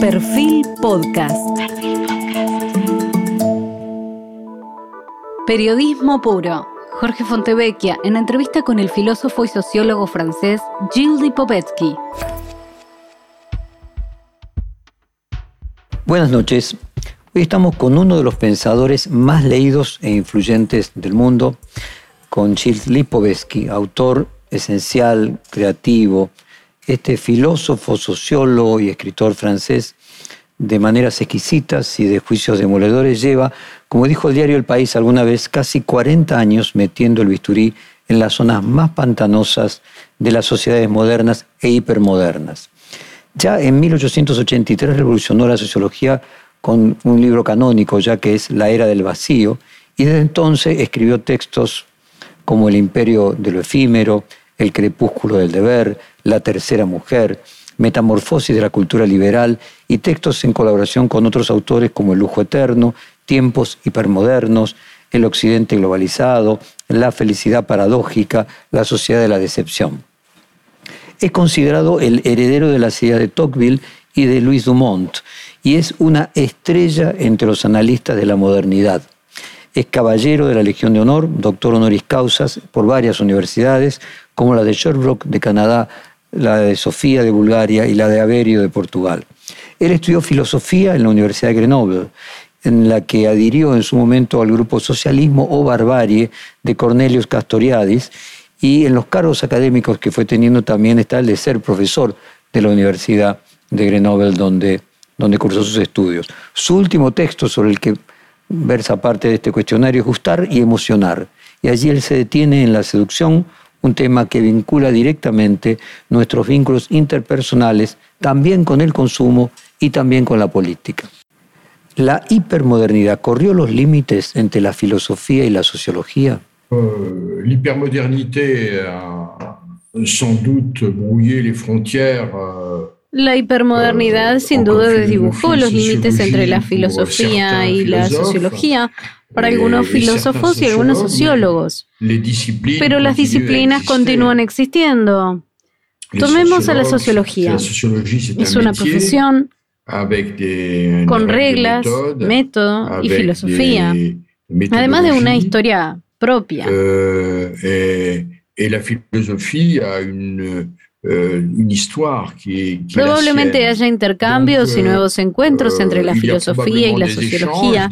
Perfil Podcast. Periodismo puro. Jorge Fontevecchia en entrevista con el filósofo y sociólogo francés Gilles Lipovetsky. Buenas noches. Hoy estamos con uno de los pensadores más leídos e influyentes del mundo, con Gilles Lipovetsky, autor esencial, creativo, este filósofo, sociólogo y escritor francés, de maneras exquisitas y de juicios demoledores, lleva, como dijo el diario El País alguna vez, casi 40 años metiendo el bisturí en las zonas más pantanosas de las sociedades modernas e hipermodernas. Ya en 1883 revolucionó la sociología con un libro canónico, ya que es La Era del Vacío, y desde entonces escribió textos como El Imperio de lo Efímero, El Crepúsculo del Deber, La Tercera Mujer, Metamorfosis de la Cultura Liberal y textos en colaboración con otros autores como El Lujo Eterno, Tiempos Hipermodernos, El Occidente Globalizado, La Felicidad Paradójica, La Sociedad de la Decepción. Es considerado el heredero de la ciudad de Tocqueville y de Louis Dumont, y es una estrella entre los analistas de la modernidad. Es caballero de la Legión de Honor, doctor honoris causas por varias universidades, como la de Sherbrooke de Canadá, la de Sofía de Bulgaria y la de Averio de Portugal. Él estudió filosofía en la Universidad de Grenoble, en la que adhirió en su momento al grupo Socialismo o Barbarie de Cornelius Castoriadis, y en los cargos académicos que fue teniendo también está el de ser profesor de la Universidad de Grenoble, donde, donde cursó sus estudios. Su último texto sobre el que versa parte de este cuestionario es Gustar y Emocionar, y allí él se detiene en la seducción, un tema que vincula directamente nuestros vínculos interpersonales, también con el consumo y también con la política. La hipermodernidad corrió los límites entre la filosofía y la sociología. Euh, L'hypermodernité a sans doute brouillé les frontières. Euh, la hipermodernidad sin duda desdibujó los límites entre la filosofía y la sociología para algunos filósofos y algunos sociólogos. Pero las disciplinas continúan existiendo. Tomemos a la sociología. Es una profesión con reglas, método y filosofía, además de una historia propia. Y la filosofía eh, Probablemente haya intercambios y nuevos encuentros entre la filosofía y la sociología,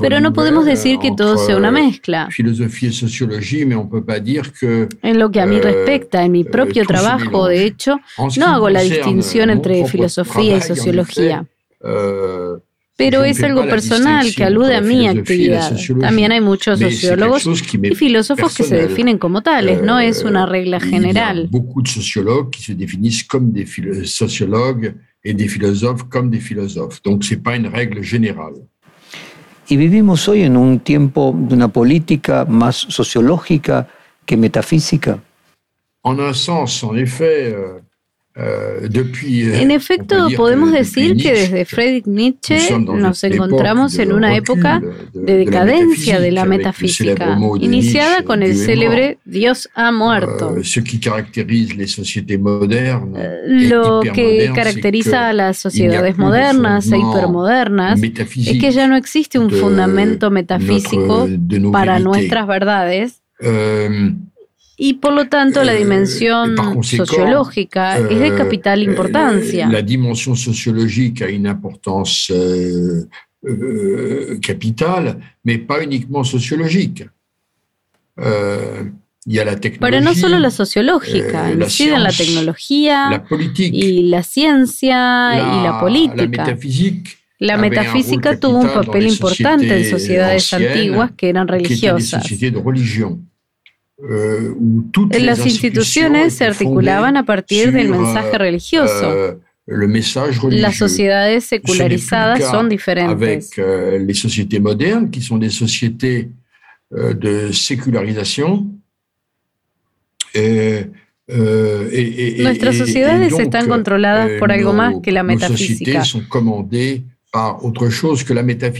pero no podemos decir que todo sea una mezcla. En lo que a mí respecta, en mi propio trabajo, de hecho, no hago la distinción entre filosofía y sociología pero es algo personal que alude a mi actividad. También hay muchos sociólogos y filósofos que se definen como tales, no es una regla general. De sociólogos que se comme des sociólogos philosophes comme des philosophes. Donc c'est pas une règle générale. Y vivimos hoy en un tiempo de una política más sociológica que metafísica. En un sens, en effet, euh, en efecto, podemos decir que desde Friedrich Nietzsche nos encontramos en una época de decadencia de la metafísica, iniciada con el célebre Dios ha muerto. Euh, lo que caracteriza a las sociedades modernas e hipermodernas es que ya no existe un fundamento metafísico para nuestras verdades y por lo tanto la dimensión sociológica es de capital importancia. La dimensión sociológica tiene una importancia capital, pero no únicamente sociológica. Pero no solo la sociológica, incide en la tecnología y la ciencia y la política. La metafísica tuvo un papel importante en sociedades antiguas que eran religiosas. Euh, las instituciones se articulaban a partir del mensaje religioso. Euh, Las sociedades secularizadas son diferentes. Avec euh, les sociétés modernes, qui sont des sociétés de sécularisation. Nuestras sociedades están controladas por algo más que la metafísica.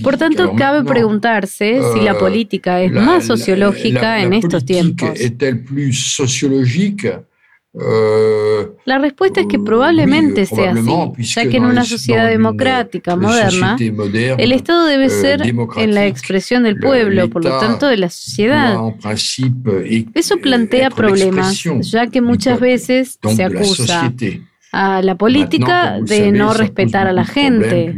Por tanto, cabe preguntarse si la euh, política es más sociológica en estos tiempos. ¿Es plus sociológica La respuesta es que probablemente sea así, ya que en una sociedad democrática moderna, el Estado debe ser en la expresión del pueblo, por lo tanto de la sociedad. Eso plantea problemas, ya que muchas veces se acusa a la política de no respetar a la gente.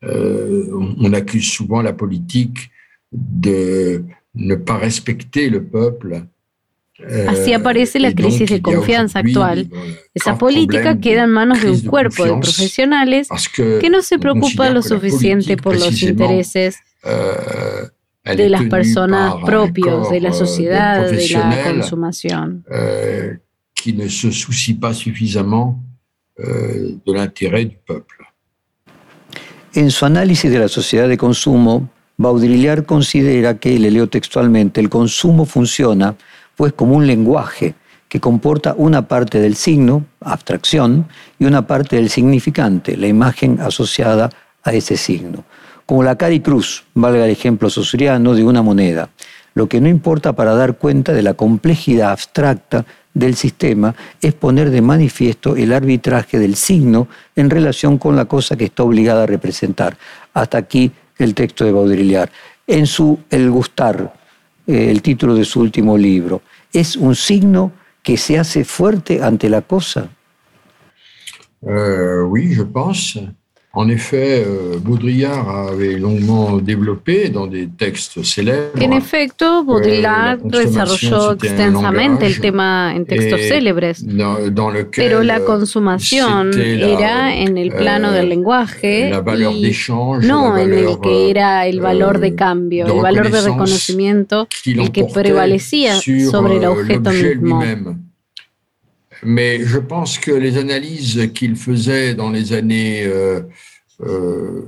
on accuse souvent la politique de ne pas respecter le peuple Así aparece la crisis de confianza actual. Esa política queda en manos de un cuerpo de profesionales que no se preocupa lo suficiente por los intereses de las personas propios, de la sociedad, de la consumación. Ne se soucie pas suffisamment de l'intérêt du peuple. En su análisis de la sociedad de consumo, Baudrillard considera que, le leo textualmente, el consumo funciona pues como un lenguaje que comporta una parte del signo, abstracción, y una parte del significante, la imagen asociada a ese signo. Como la cara y cruz, valga el ejemplo sosuriano de una moneda. Lo que no importa para dar cuenta de la complejidad abstracta del sistema es poner de manifiesto el arbitraje del signo en relación con la cosa que está obligada a representar. Hasta aquí el texto de Baudrillard. En su El gustar, eh, el título de su último libro, es un signo que se hace fuerte ante la cosa. Euh, oui, je. En effet, euh, Baudrillard avait longuement développé dans des textes célèbres. En efecto, euh, Baudrillard desarrolló extensamente el tema en textos célebres. Dans, lequel, pero la consumación era en el plano del lenguaje la valeur y no en el que era el valor de cambio, el valor de reconocimiento, el que prevalecía sobre el objeto mismo. Mais je pense que les analyses qu'il faisait dans les années euh, euh,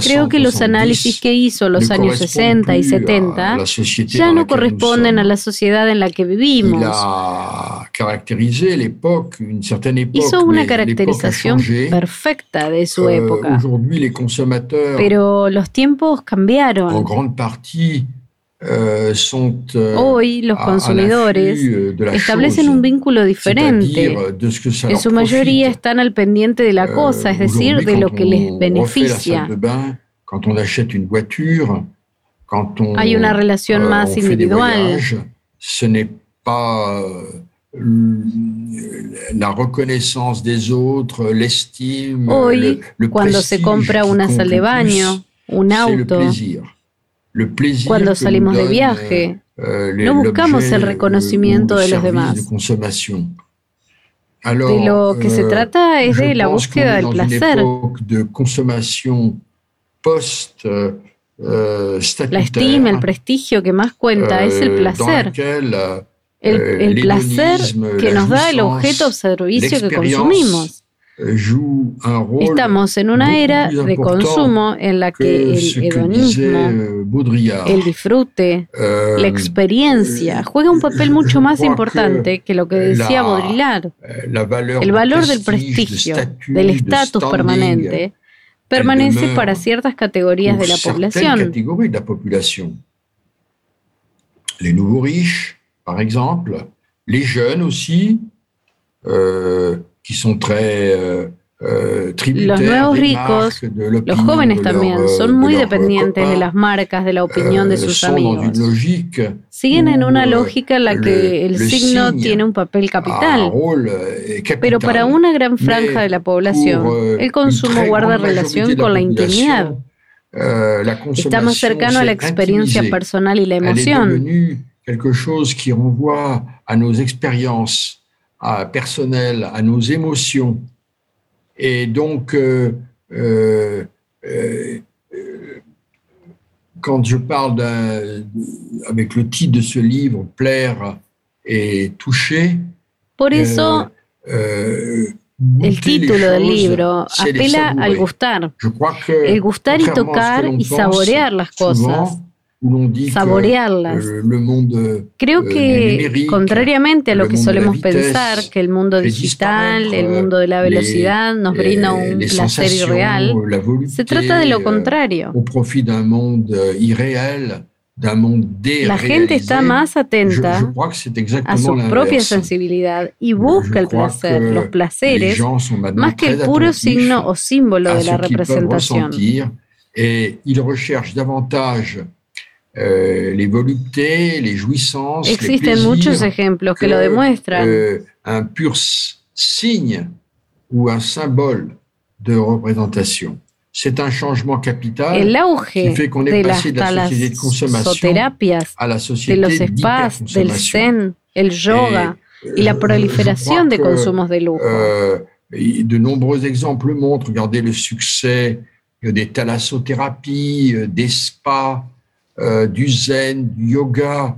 Creo que los análisis que hizo los años 60 y 70 ya no corresponden a la sociedad en la que vivimos. Hizo una caracterización perfecta de su euh, época. Pero los tiempos cambiaron. Euh, euh, Hoy los consumidores establecen un vínculo diferente. En su mayoría están al pendiente de la euh, cosa, es decir, de lo que les beneficia. Hay una relación más individual. Hoy, cuando se compra una sal de baño, un auto, cuando salimos de viaje, euh, no buscamos el reconocimiento de los demás. De lo que se euh, trata es de la búsqueda del placer. Euh, la estima, el prestigio que más cuenta es el placer. El, el placer que nos da el objeto o servicio que consumimos. Estamos en una era de consumo en la que el hedonismo, el disfrute, la euh, experiencia juega un papel mucho más importante que lo que decía Baudrillard. El valor del prestigio, del estatus permanente, permanece para ciertas categorías de la población. Les nouveaux riches, par exemple, les jeunes aussi, euh, Euh, euh, los nuevos ricos, los jóvenes también, euh, son muy dependientes de las marcas, de la opinión de sus amigos. Siguen en una lógica en la que el signo tiene un papel capital. Pero para una gran franja de la población, el consumo guarda relación con la intimidad. Está más cercano a la experiencia personal y la emoción. quelque chose qui renvoie à nos expériences à, personnel, à nos émotions. Et donc, euh, euh, euh, quand je parle avec le titre de ce livre, Plaire et toucher, Por eso, el título del libro apela al gustar, el gustar y tocar y saborear las cosas. Saborearlas. Creo que, contrariamente a lo que solemos pensar, que el mundo digital, el mundo de la velocidad nos brinda un placer irreal, se trata de lo contrario. La gente está más atenta a su propia sensibilidad y busca el placer, los placeres, más que el puro signo o símbolo de la representación. Euh, les voluptés, les jouissances, Existen muchos ejemplos que, lo demuestran. Euh, un pur signe ou un symbole de représentation. C'est un changement capital El auge qui fait qu'on est passé de la société de consommation à la société de los spas, del zen, el yoga y la proliferación de consumos de lujo. Euh, de nombreux exemples montrent, regardez le succès des thalassothérapies, des spas, euh, du zen, du yoga,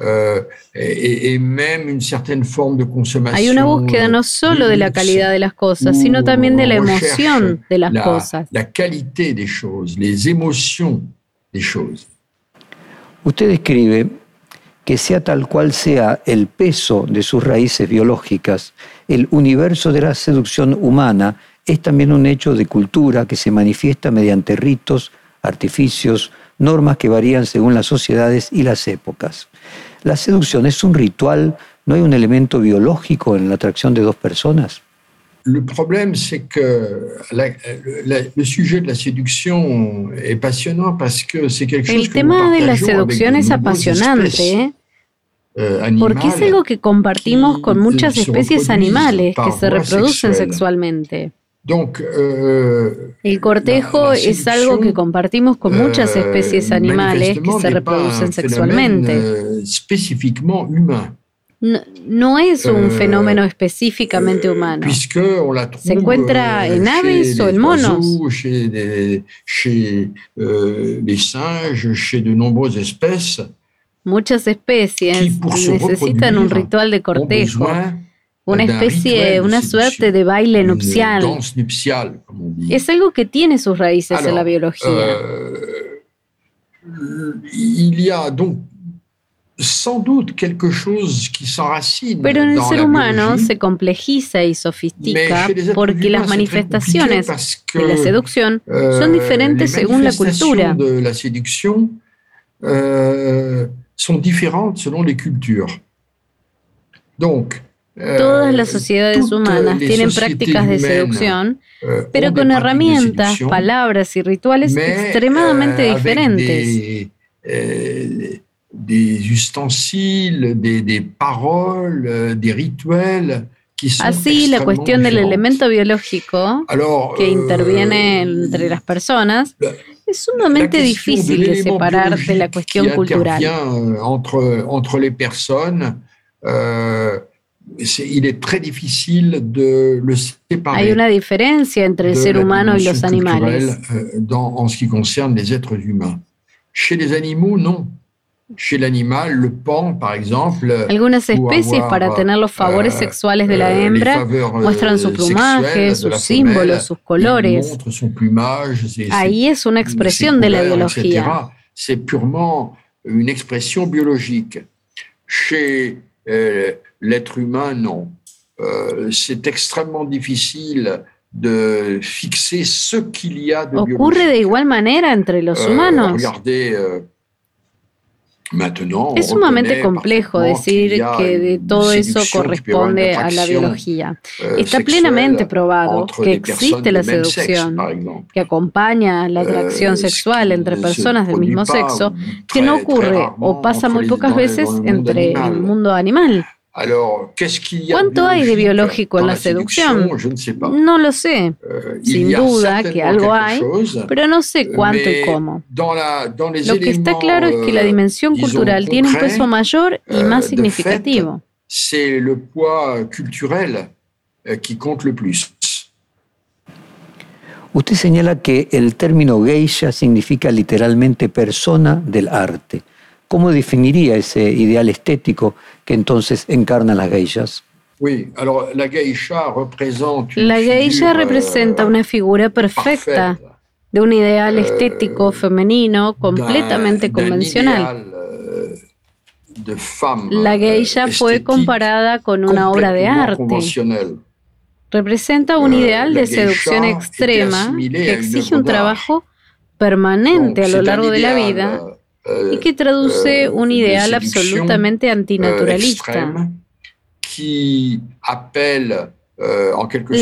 euh, et, même une certaine forme de consommation. Hay una búsqueda no solo de la calidad de las cosas, sino también de la emoción de las cosas. La qualité des choses, les émotions des choses. Usted escribe que sea tal cual sea el peso de sus raíces biológicas, el universo de la seducción humana es también un hecho de cultura que se manifiesta mediante ritos, artificios, normas que varían según las sociedades y las épocas. ¿La seducción es un ritual? ¿No hay un elemento biológico en la atracción de dos personas? Le problème, c'est que la, la, le sujet de la séduction est passionnant parce que c'est quelque chose El tema de la seducción es apasionante, euh, porque es algo que compartimos con muchas especies animales que se reproducen sexualmente. Euh, el cortejo es algo que compartimos con muchas euh, especies animales que se reproducen sexualmente. Euh, no, es un fenómeno específicamente humano. Se encuentra en aves o en monos. Muchas especies necesitan un ritual de cortejo una especie, una suerte de baile nupcial. Es algo que tiene sus raíces en la biología. Euh, il y a donc sans doute quelque chose qui s'enracine Pero en el ser humano se complejiza y sofistica porque las manifestaciones de la seducción euh, son diferentes según la cultura. de la séduction euh, sont différentes selon les cultures. Donc, Todas las sociedades humanas tienen prácticas de seducción, eh, pero con herramientas, palabras y rituales extremadamente diferentes. Eh, des ustensiles, des, des paroles, des rituels Así, la cuestión del elemento biológico que interviene euh, entre las personas es sumamente difícil de separar de la cuestión cultural. Entre, entre les personnes, euh, il est très difficile de le séparer. Hay una diferencia entre el ser humano y los animales. Euh, dans, en ce qui concerne les êtres humains. Chez les animaux, non. Chez l'animal, le pan, par exemple. Algunas especies, para tener los favores euh, sexuales de la euh, hembra, muestran su plumaje, sus símbolos, sus colores. Son plumage, Ahí es una expresión de la biología. C'est purement une expression biologique. Chez l'être humain, non. Euh, c'est extrêmement difficile de fixer ce qu'il y a de Ocurre de igual manera entre los euh, humanos. regardez, euh, Es sumamente complejo decir que de todo eso corresponde a la biología. Euh, Está plenamente probado que existe la seducción, que acompaña la atracción sexual entre personas del mismo sexo, que no ocurre o pasa muy pocas veces entre el mundo animal. ¿Cuánto hay de biológico en la seducción? No lo sé. Euh, Sin duda que algo hay, pero no sé cuánto y cómo. Lo que está claro es que la euh, dimensión cultural tiene un peso mayor y euh, más significativo. C'est le poids culturel qui compte le plus. Usted señala que el término geisha significa literalmente persona del arte. ¿Cómo definiría ese ideal estético que entonces encarnan las geishas? la geisha, euh, representa una figura perfecta de un ideal euh, estético femenino completamente convencional. Euh, la geisha fue comparada con una obra de arte. Representa un ideal de seducción extrema que exige un trabajo permanente a lo largo de la vida y que traduce un ideal absolutamente antinaturalista.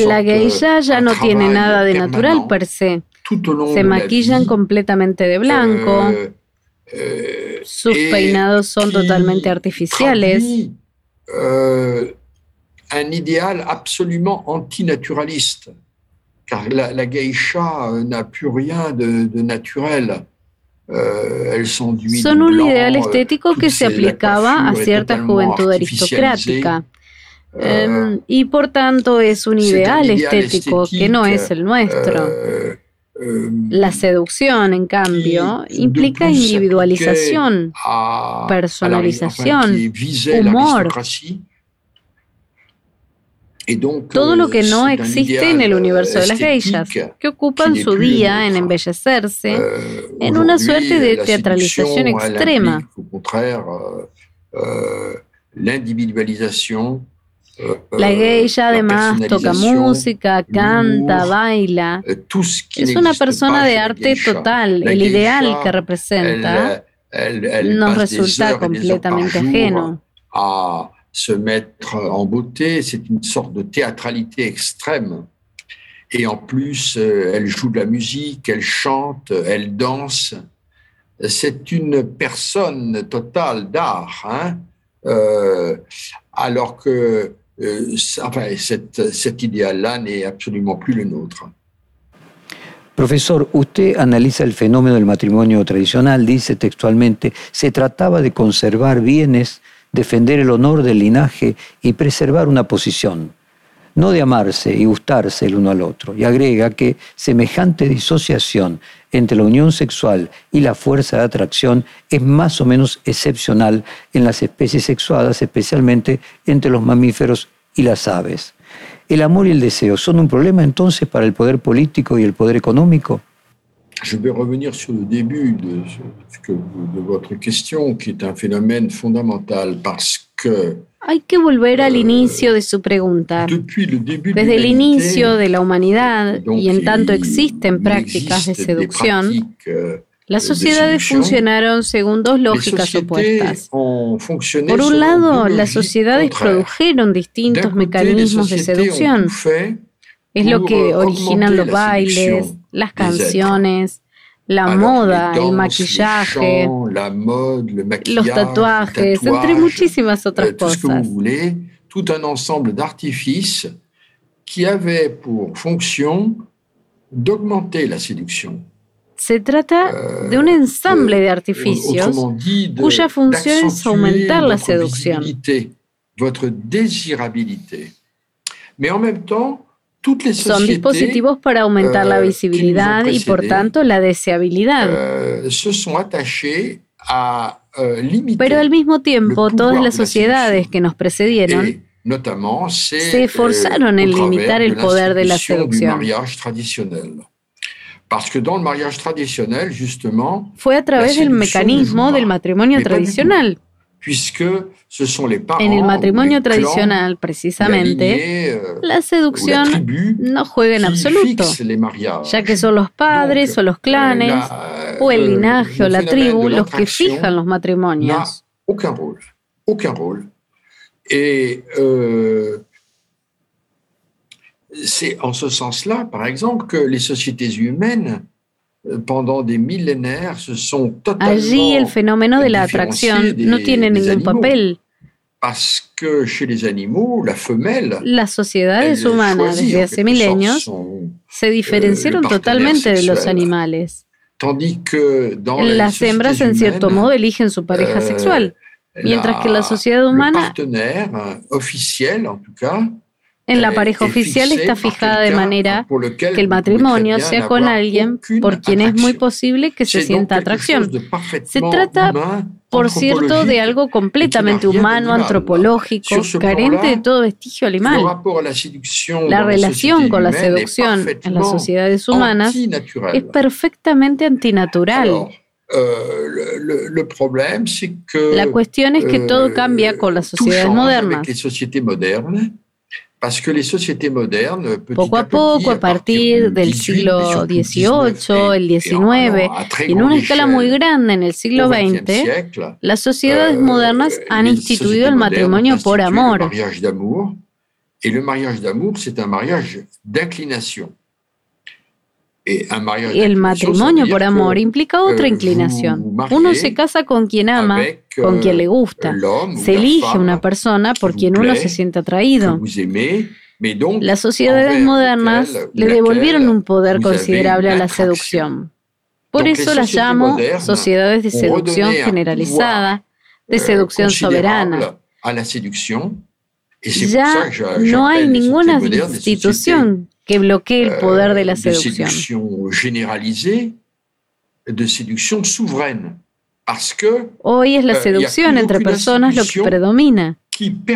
La geisha ya no tiene nada de natural per se. Se maquillan completamente de blanco. Sus peinados son totalmente artificiales. un idéal absolument antinaturaliste, car la, la geisha n'a plus rien de, de naturel. Euh, son un ideal estético que se aplicaba a cierta juventud aristocrática. Um, y por tanto es un ideal estético que no es el nuestro. Euh, la seducción, en cambio, implica individualización, personalización, humor. Todo lo que no existe en el universo de las geishas, que ocupan su día en embellecerse, en una suerte de teatralización extrema. La geisha además toca música, canta, baila. Es una persona de arte total. El ideal que representa nos resulta completamente ajeno. Se mettre en beauté, c'est une sorte de théâtralité extrême. Et en plus, euh, elle joue de la musique, elle chante, elle danse. C'est une personne totale d'art, hein euh, alors que euh, enfin, cet, cet idéal-là n'est absolument plus le nôtre. Profesor, usted analiza el fenómeno del matrimonio tradicional, dice textualmente, se trataba de conservar bienes defender el honor del linaje y preservar una posición, no de amarse y gustarse el uno al otro. Y agrega que semejante disociación entre la unión sexual y la fuerza de atracción es más o menos excepcional en las especies sexuadas, especialmente entre los mamíferos y las aves. ¿El amor y el deseo son un problema entonces para el poder político y el poder económico? Je vais revenir sur le début de, de, de votre question, qui est un phénomène fondamental parce que Hay que volver al inicio de su pregunta. Desde el inicio de la humanidad, y en tanto existen prácticas de seducción, las sociedades funcionaron según dos lógicas opuestas. Por un lado, las sociedades produjeron distintos mecanismos de seducción. Es lo que originan los bailes, las canciones, la moda, el maquillaje, los tatuajes, entre muchísimas otras euh, cosas. tout un ensemble d'artifices qui pour fonction d'augmenter la séduction. Se trata euh, de un ensemble de artificios cuya función es aumentar la seducción. Votre désirabilité. Mais en même temps, son dispositivos para aumentar la euh, visibilidad y por tanto la deseabilidad. Euh, euh, Pero al mismo tiempo, todas las sociedades que nos precedieron se esforzaron en limitar el poder de la seducción. Fue a través del mecanismo del matrimonio tradicional. En el matrimonio tradicional, precisamente, euh, la seducción no juega en absoluto, ya que son los padres o los clanes, o el linaje o la tribu los que fijan los matrimonios. Aucun rôle. Aucun rôle. Et euh, c'est en ce sens-là, par exemple, que les sociétés humaines Allí el fenómeno de la atracción no tiene ningún papel. Las sociedades humanas desde hace milenios se euh, diferenciaron totalmente de los animales. Las hembras en cierto modo eligen su pareja euh, sexual, mientras que la sociedad humana en la pareja oficial está fijada de manera que el matrimonio sea con alguien por quien es muy posible que se sienta atracción. Se trata, por cierto, de algo completamente humano, antropológico, carente de todo vestigio animal. La relación con la seducción en las sociedades humanas es perfectamente antinatural. La cuestión es que todo cambia con las sociedades modernas. Poco a poco, a partir del siglo XVIII, el XIX, y en una escala muy grande en el siglo XX, las sociedades euh, modernas han instituido el matrimonio por amor. Y el mariage d'amour, c'est un mariage d'inclination. Y el matrimonio por amor implica otra inclinación. Uno se casa con quien ama, con quien le gusta. Se elige una persona por quien uno se siente atraído. Las sociedades modernas le devolvieron un poder considerable a la seducción. Por eso las llamo sociedades de seducción generalizada, de euh, seducción soberana. Ya no hay ninguna institución que bloquee el poder de la euh, seducción. Hoy es la euh, seducción entre personas lo que predomina,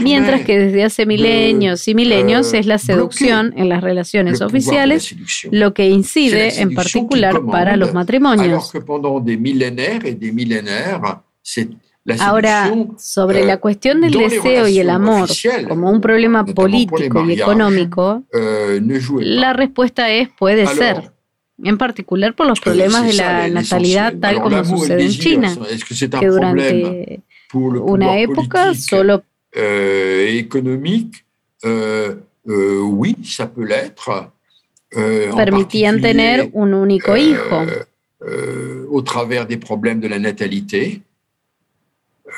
mientras que desde hace milenios y milenios es la seducción en las relaciones oficiales lo que incide en particular para los matrimonios. Ahora, sobre la euh, cuestión del deseo y el amor como un problema político y económico, euh, la respuesta es puede ser, en particular por los problemas de la natalidad tal como sucede en China, que durante una época solo... Euh, permitían tener un único hijo. au travers des problèmes de la natalité.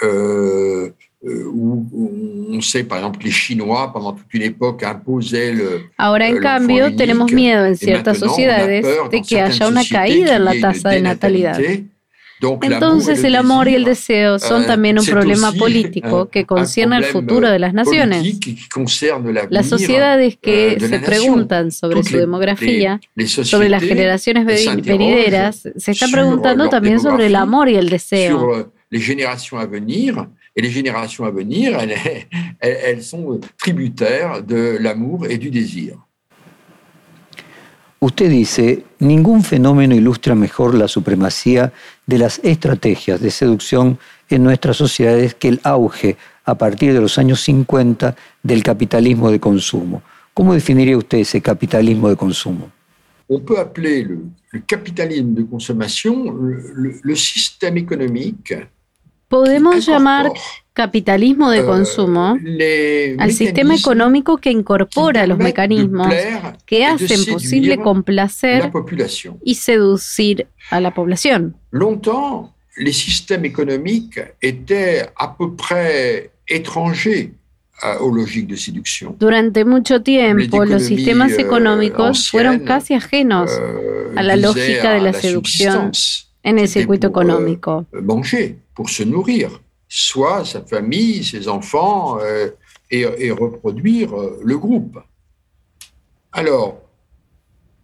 Euh, euh, où on sait, par exemple, les Chinois, pendant toute une époque, imposaient le. Ahora, en cambio, tenemos miedo en ciertas sociedades de que haya una caída en la tasa de natalidad. Entonces el amor y el deseo son también un problema político que concierne el futuro de las naciones. Las sociedades que se preguntan sobre su demografía, sobre las generaciones venideras, se están preguntando también sobre el amor y el deseo les générations à venir. Et les générations à venir, elles, elles sont tributaires de l'amour et du désir. Usted dice, ningún fenómeno ilustra mejor la supremacía de las estrategias de seducción en nuestras sociedades que el auge a partir de los años 50 del capitalismo de consumo. ¿Cómo definiría usted ese capitalismo de consumo? On peut appeler le, le capitalisme de consommation le, le, le système économique Podemos llamar capitalismo de eh, consumo al sistema económico que incorpora los mecanismos que hacen posible complacer y seducir a la población. Longtemps, les systèmes économiques étaient à peu près étrangers séduction. Durante mucho tiempo, los sistemas euh, económicos fueron casi ajenos euh, a la lógica de la seducción en el circuito económico. Pour se nourrir, soit sa famille, ses enfants, euh, et, et, reproduire euh, le groupe. Alors,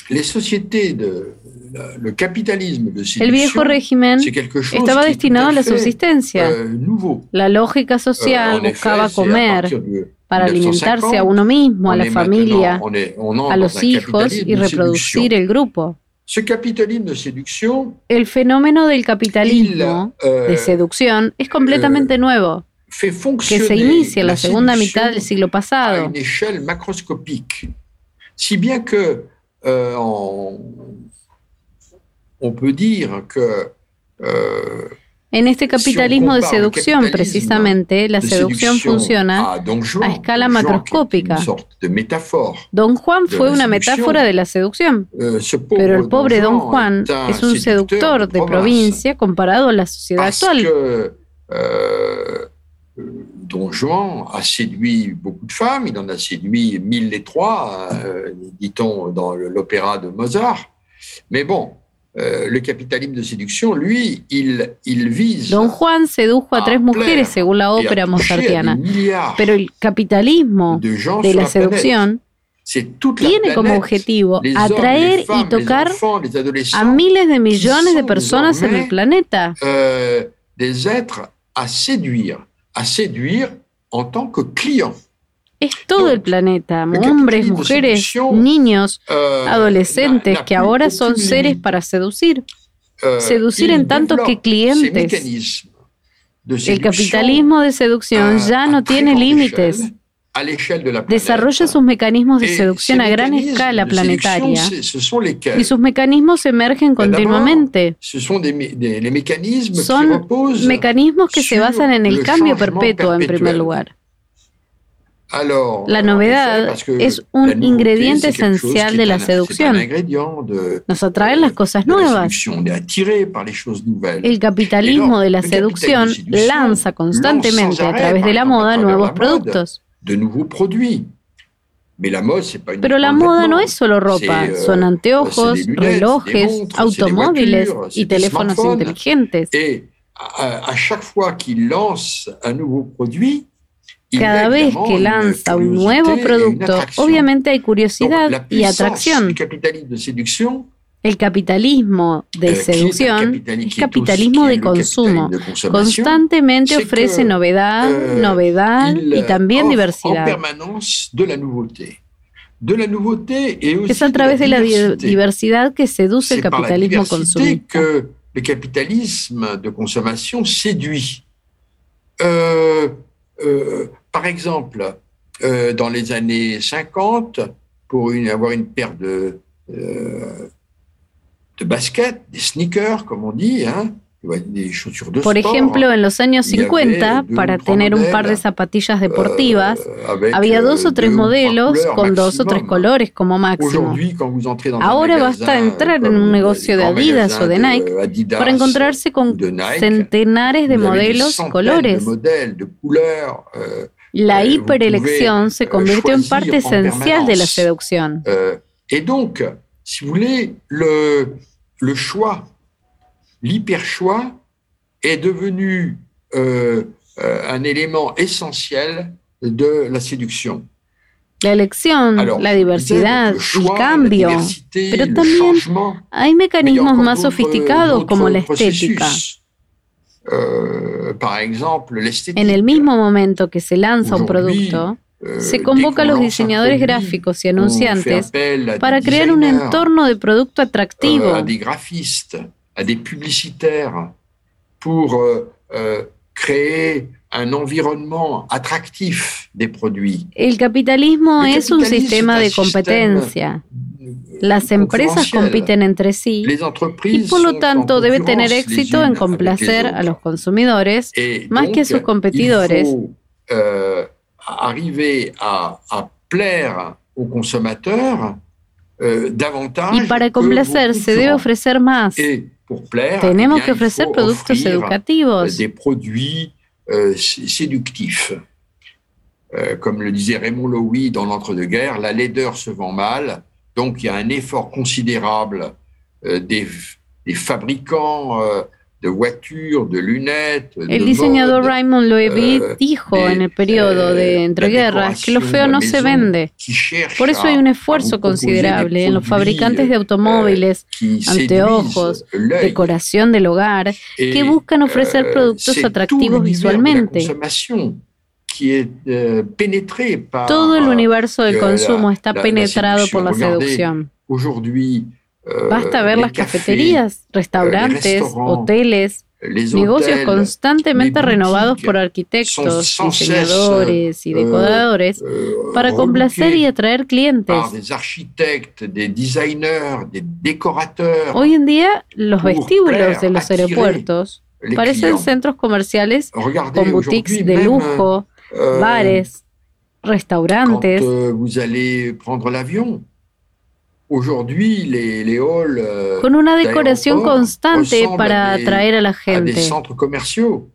les sociétés de le capitalisme de El viejo régimen estaba destinado a la subsistencia. Euh, la lógica social buscaba comer para alimentarse a uno mismo, a la familia, a los hijos y reproducir el grupo. El fenómeno del capitalismo de euh, seducción es completamente euh, nuevo, que se inicia en la segunda mitad del siglo pasado. Si bien que euh, on, peut dire que en este capitalismo de seducción, precisamente, la seducción funciona a escala macroscópica. Don Juan fue una metáfora de la seducción, euh, pero el pobre Don Juan es un seductor de provincia comparado a la sociedad actual. Euh, Don Juan a séduit beaucoup de femmes, il en a séduit mille et trois, euh, dit-on dans l'opéra de Mozart. Mais bon, Euh, le capitalisme de seducción, lui, il, il vise Don Juan sedujo a tres mujeres según la ópera mozartiana, pero el capitalismo de la seducción tiene como objetivo atraer y tocar a miles de millones de personas en el planeta. Euh, des êtres à séduire, à séduire en tant que clients. Es todo el planeta, hombres, mujeres, niños, euh, adolescentes, que ahora son seres para seducir. Euh, seducir en tanto que clientes. El capitalismo de seducción ya no tiene límites. desarrolla sus mecanismos de seducción a gran escala planetaria y sus mecanismos emergen continuamente. Son mecanismos que se basan en el cambio perpetuo en primer lugar. La novedad es un ingrediente esencial de la seducción. Nos atraen las cosas nuevas. El capitalismo de la seducción lanza constantemente a través de la moda nuevos productos. Pero la moda no es solo ropa, euh, son anteojos, relojes, automóviles y teléfonos inteligentes. Cada vez que lanza un nuevo producto, obviamente hay curiosidad y atracción. El capitalismo de euh, seducción es capitalismo de consumo. Constantemente ofrece novedad, euh, novedad y también diversidad. Es a través de la diversidad que seduce el capitalismo consumista. El capitalismo de consommation séduit. Euh, par exemple, dans les années 50, pour avoir une paire de, de basket, des sneakers, comme on dit, hein, Por ejemplo, en los años 50, para tener un par de zapatillas deportivas, euh, había dos o tres modelos con dos o tres colores como máximo. Ahora basta entrar en un negocio de Adidas o de Nike para encontrarse con centenares de modelos y colores. Euh, la euh, hiperelección se convirtió en parte esencial de la seducción. Y donc, si vous voulez, le, le choix, l'hyperchoix est devenu euh, euh, un élément essentiel de la séduction. La elección, la diversidad, el cambio, pero también hay mecanismos más sofisticados como la estética. Euh, en el mismo momento que se lanza un producto, se convoca a los diseñadores gráficos y anunciantes para crear un entorno de producto atractivo. Euh, euh, des produits. El capitalismo es un sistema de competencia. Las empresas compiten entre sí y por lo tanto debe tener éxito en complacer a los consumidores más que a sus competidores. Euh, euh. Y para complacer se debe ofrecer más. Plaire, Tenemos eh que ofrecer productos educativos. Euh, comme le disait Raymond Loewy dans l'entre-deux-guerres, la laideur se vend mal, donc il y a un effort considérable euh, des, des, fabricants euh, de voitures, de lunettes. El diseñador Raymond Loewy euh, dijo en el periodo de entreguerras que lo feo no se vende. Por eso hay un esfuerzo considerable en los fabricantes de automóviles, anteojos, decoración del hogar, que buscan ofrecer productos atractivos visualmente. Todo el universo del consumo está penetrado por la seducción. Basta ver las cafeterías, restaurantes, hoteles, negocios constantemente renovados por arquitectos, diseñadores y decoradores para complacer y atraer clientes. Hoy en día, los vestíbulos de los aeropuertos parecen centros comerciales con boutiques de lujo, bares, restaurantes. Euh, con una decoración constante para atraer a la gente. des centres commerciaux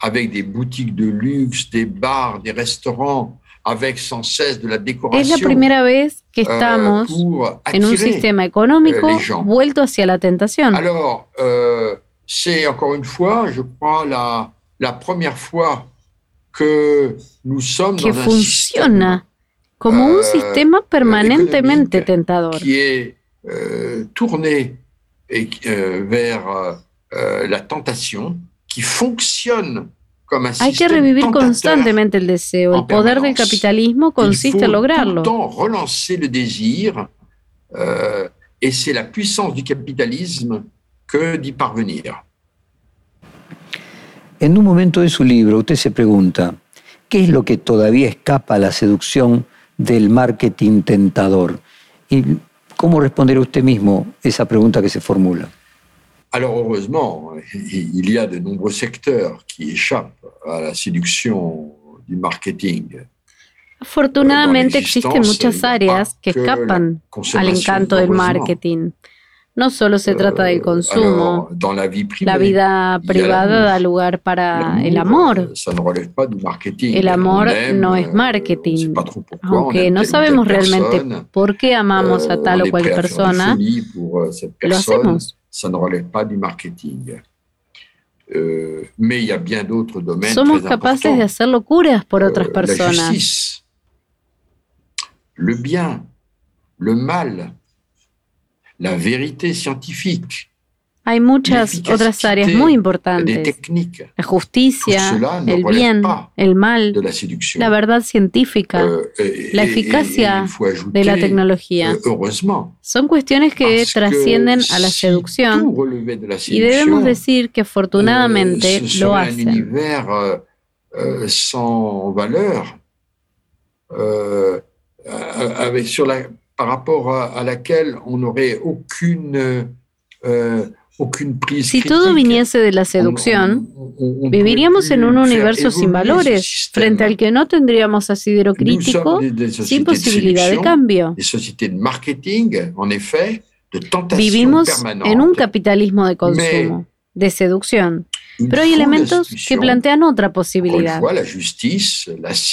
avec des boutiques de luxe, des bars, des restaurants avec sans cesse de la décoration. Es la primera vez que euh, estamos en un sistema económico vuelto hacia la tentación. Alors, euh, c'est encore une fois, je crois, la, la première fois que nous sommes que dans funciona. un système como un sistema permanentemente tentador. Qui est euh, tourné et, euh, vers euh, la tentation, qui fonctionne comme un Hay que revivir constantemente el deseo. El poder del capitalismo consiste en lograrlo. Tout le temps relancer le désir, euh, et c'est la puissance du capitalisme que d'y parvenir. En un momento de su libro, usted se pregunta, ¿Qué es lo que todavía escapa a la seducción del marketing tentador? ¿Y cómo responder usted mismo esa pregunta que se formula? Alors heureusement, il y a de nombreux secteurs qui échappent à la séduction du marketing. Afortunadamente existen muchas áreas que escapan al encanto del marketing. No solo se trata del consumo. La vida privada da lugar para el amor. El amor no es marketing. Aunque no sabemos realmente por qué amamos a tal o cual persona, lo hacemos. Somos capaces de hacer locuras por otras personas. Le bien, le mal, la vérité scientifique. Hay muchas otras áreas muy importantes. La justicia, el bien, el mal, la verdad científica, euh, la eficacia de la tecnología. Euh, Son cuestiones que trascienden a la seducción y debemos decir que afortunadamente euh, lo hacen. valeur, par rapport à, à, laquelle on n'aurait aucune, euh, aucune prise Si todo viniese de la seducción, on, on, on viviríamos en un universo sin valores, frente al que no tendríamos asidero crítico, sin posibilidad de, de cambio. Des sociétés de marketing, en effet, de Vivimos en un capitalismo de consumo, de seducción. Pero hay elementos que plantean otra posibilidad.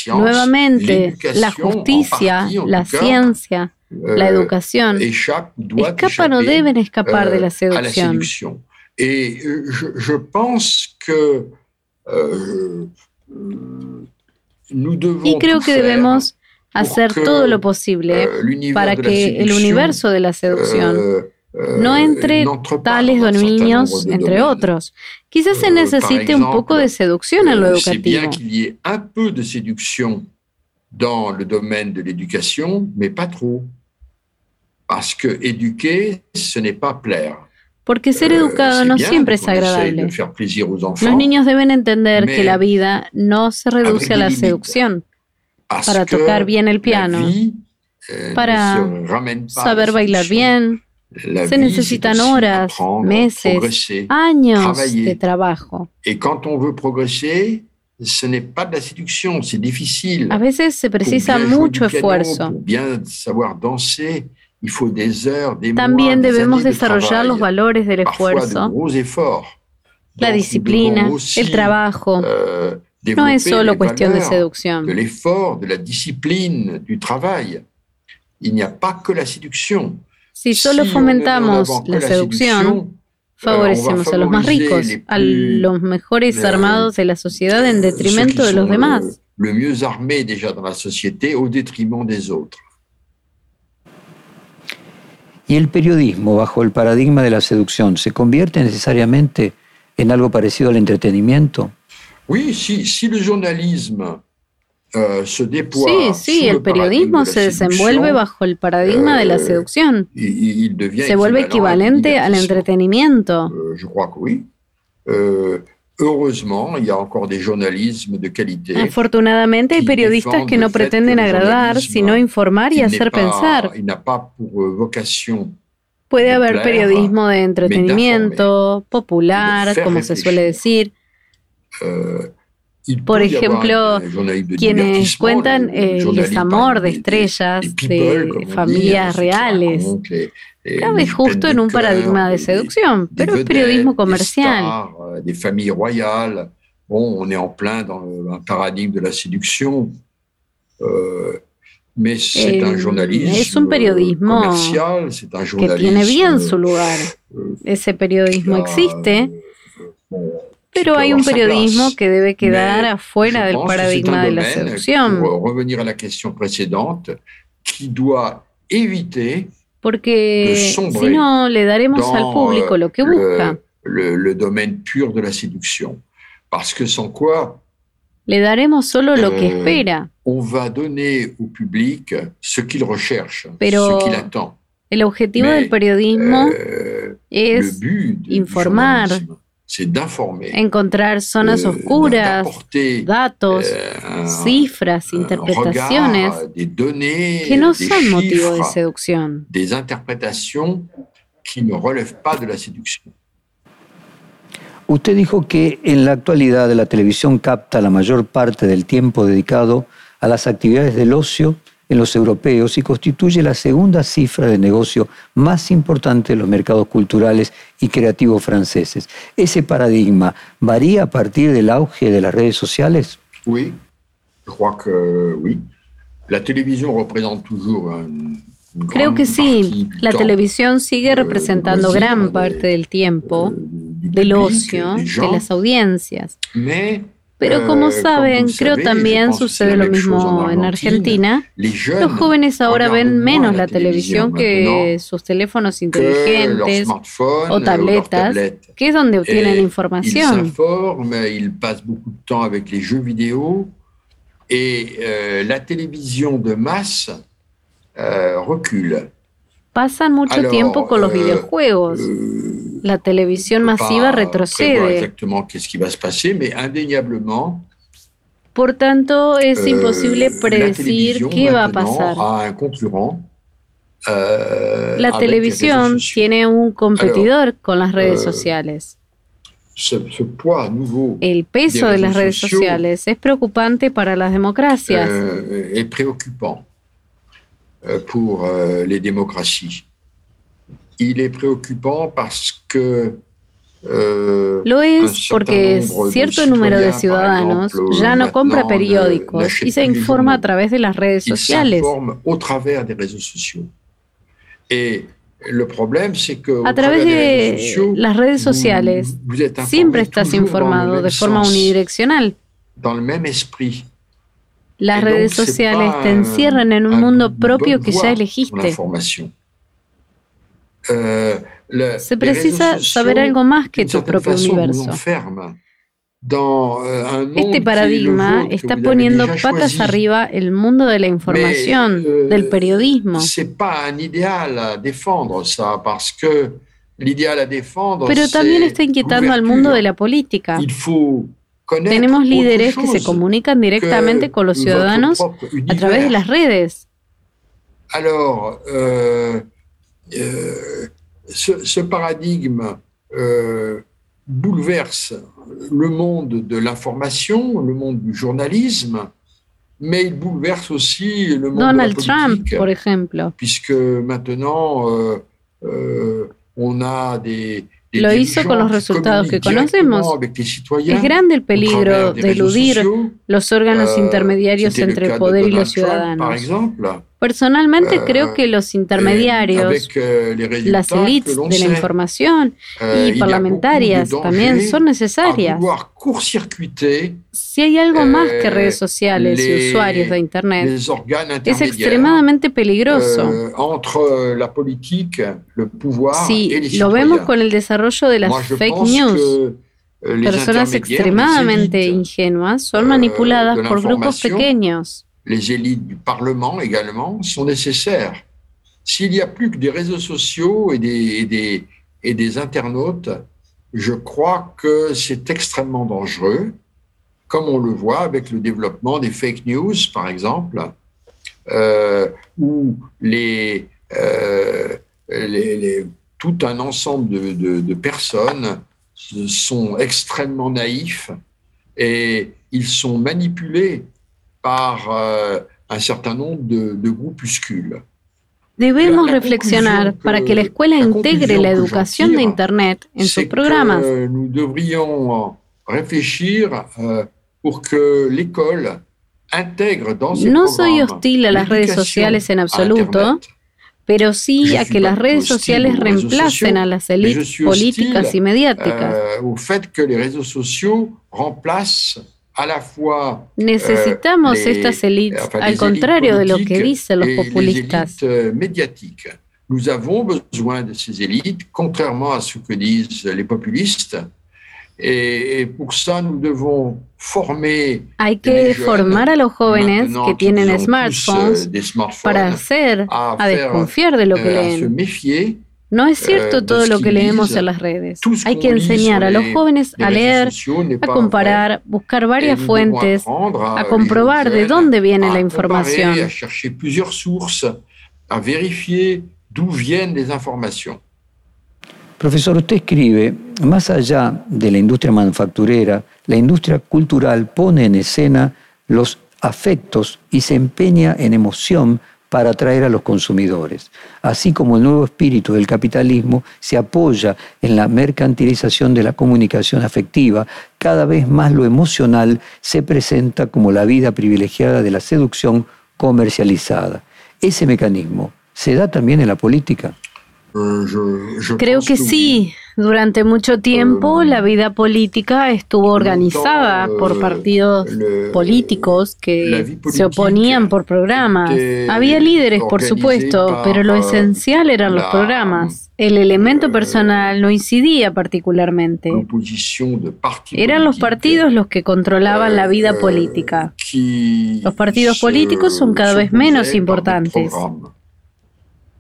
Nuevamente, la justicia, la ciencia, la educación escapan o deben escapar de la seducción. Et je, je pense que euh, nous devons y creo que debemos hacer todo lo posible para que el universo de la seducción no entre tales dominios, entre otros. Quizás se necesite un poco de seducción en lo educativo. bien qu'il y ait un peu de séduction dans le domaine de l'éducation, mais pas trop. Parce que éduquer, ce n'est pas plaire. Porque ser educado no siempre es agradable. Los niños deben entender que la vida no se reduce a la seducción. Para tocar bien el piano, para saber bailar bien, se necesitan horas, meses, años de trabajo. A veces se precisa mucho esfuerzo. También debemos desarrollar los valores del esfuerzo, la disciplina, el trabajo. Euh, no es solo cuestión de seducción. De la discipline, du travail. Il n'y a pas que la séduction. Si solo fomentamos la seducción, favorecemos a los más ricos, a los mejores armados de la sociedad en detrimento de los demás. Le mieux armé déjà dans la société au détriment des autres. ¿Y el periodismo, bajo el paradigma de la seducción, se convierte necesariamente en algo parecido al entretenimiento? Oui, si, si uh, se déploie sí, sí, el periodismo se desenvuelve bajo el paradigma de la seducción. Il, il se vuelve equivalente al entretenimiento. Uh, je crois que oui. Heureusement, il y a encore des journalismes de qualité. Afortunadamente hay periodistas que no pretenden agradar, sino informar y hacer pensar. Il n'a pas pour vocation Puede haber periodismo de entretenimiento, popular, como se suele decir. Por ejemplo, quienes cuentan el desamor de estrellas, de familias reales. Cabe justo en un paradigma de seducción, pero es periodismo comercial. Des familles royales. Bon, on est en plein dans un paradigme de la séduction. Euh, mais c'est un journalisme es un periodismo comercial, c'est un que tiene bien su lugar. Ese periodismo existe, pero hay un periodismo que debe quedar afuera del paradigma de la seducción. Pour revenir à la question précédente, qui doit éviter porque si no le daremos al público lo que busca. Le, le, domaine pur de la séduction. Parce que sans quoi, le daremos solo lo que espera. On va donner au public ce qu'il recherche, Pero ce qu'il attend. El objetivo Mais, del periodismo euh, es informar, encontrar zonas euh, oscuras, datos, euh, cifras, interpretaciones que no son motivo de seducción. Usted dijo que en la actualidad la televisión capta la mayor parte del tiempo dedicado a las actividades del ocio en los europeos y constituye la segunda cifra de negocio más importante de los mercados culturales y creativos franceses. ¿Ese paradigma varía a partir del auge de las redes sociales? Sí, creo que sí. La televisión representa toujours Creo que sí. La televisión sigue representando gran parte del tiempo, del ocio, de las audiencias. Pero eh, como saben, creo también sucede lo mismo en Argentina. Los jóvenes ahora ven menos la televisión que sus teléfonos inteligentes o tabletas, que es donde obtienen información. Et euh, la de euh. Pasan mucho tiempo con los euh, videojuegos. La televisión masiva retrocede. Por tanto, es euh, imposible predecir qué va a pasar. Euh, la televisión tiene un competidor con las redes euh, sociales. El peso de las redes sociales es preocupante para las democracias. Euh, pour euh, les démocraties. Il est préoccupant parce que euh, Lo es porque cierto número de ciudadanos ya no compra periódicos y se informa a través de las redes sociales. Au travers des réseaux sociaux. Et le problème, c'est que a través de las redes sociales siempre estás informado de forma unidireccional. Dans le même esprit. Las redes sociales te encierran en un mundo propio que ya elegiste. Euh, Se precisa saber algo más que tu propio universo. Euh, este paradigma está poniendo patas arriba el mundo de la información, euh, del periodismo. Pero también está inquietando al mundo de la política. Tenemos líderes que se comunican directamente con los ciudadanos a través de las redes. Alors, euh, ce, paradigme euh, bouleverse le monde de l'information, le monde du journalisme, mais il bouleverse aussi le monde Donald de la politique, Trump, par exemple. Puisque maintenant, euh, on a des, Lo hizo con los resultados que conocemos. Es grande el peligro de eludir los órganos euh, intermediarios entre el poder y los ciudadanos. Personalmente euh, creo que los intermediarios, euh, las élites de la información y parlamentarias también son necesarias. Si hay algo más que redes sociales y usuarios de Internet, es extremadamente peligroso. Si lo vemos con el desarrollo de las fake news. Personas extremadamente ingenuas son manipuladas por grupos pequeños. Les élites du Parlement également, sont nécessaires. S'il n'y a plus que des réseaux sociaux et des, internautes, je crois que c'est extrêmement dangereux, comme on le voit avec le développement des fake news, par exemple, euh, où euh, tout un ensemble de personnes sont extrêmement naïfs et ils sont manipulés par euh, un certain nombre de, de groupuscules. Debemos reflexionar para que la escuela integre la educación de Internet en sus programas. Nous devrions réfléchir euh, pour que l'école intègre dans ses No soy hostil a las redes sociales en absoluto, pero sí a que las redes sociales reemplacen a las élites políticas y mediáticas. Euh, au fait que les réseaux sociaux remplacent Necesitamos euh, estas élites, al contrario de lo que dicen los populistas. Euh, médiatiques. Nous avons besoin de ces élites, contrairement à ce que disent les populistes. Et, pour ça, nous devons former Hay que formar a los jóvenes que tienen euh, smartphones, para hacer, a, desconfiar de lo que leen. Se méfier No es cierto euh, todo lo que leemos en las redes. Hay que enseñar a los jóvenes a leer, a comparar, buscar varias fuentes, a comprobar de dónde viene la información. A verifier d'où vienen las informaciones. Profesor, usted escribe, más allá de la industria manufacturera, la industria cultural pone en escena los afectos y se empeña en emoción para atraer a los consumidores. Así como el nuevo espíritu del capitalismo se apoya en la mercantilización de la comunicación afectiva, cada vez más lo emocional se presenta como la vida privilegiada de la seducción comercializada. Ese mecanismo se da también en la política. Creo que sí. Durante mucho tiempo la vida política estuvo organizada por partidos políticos que se oponían por programas. Había líderes, por supuesto, pero lo esencial eran los programas. El elemento personal no incidía particularmente. Eran los partidos los que controlaban la vida política. Los partidos políticos son cada vez menos importantes.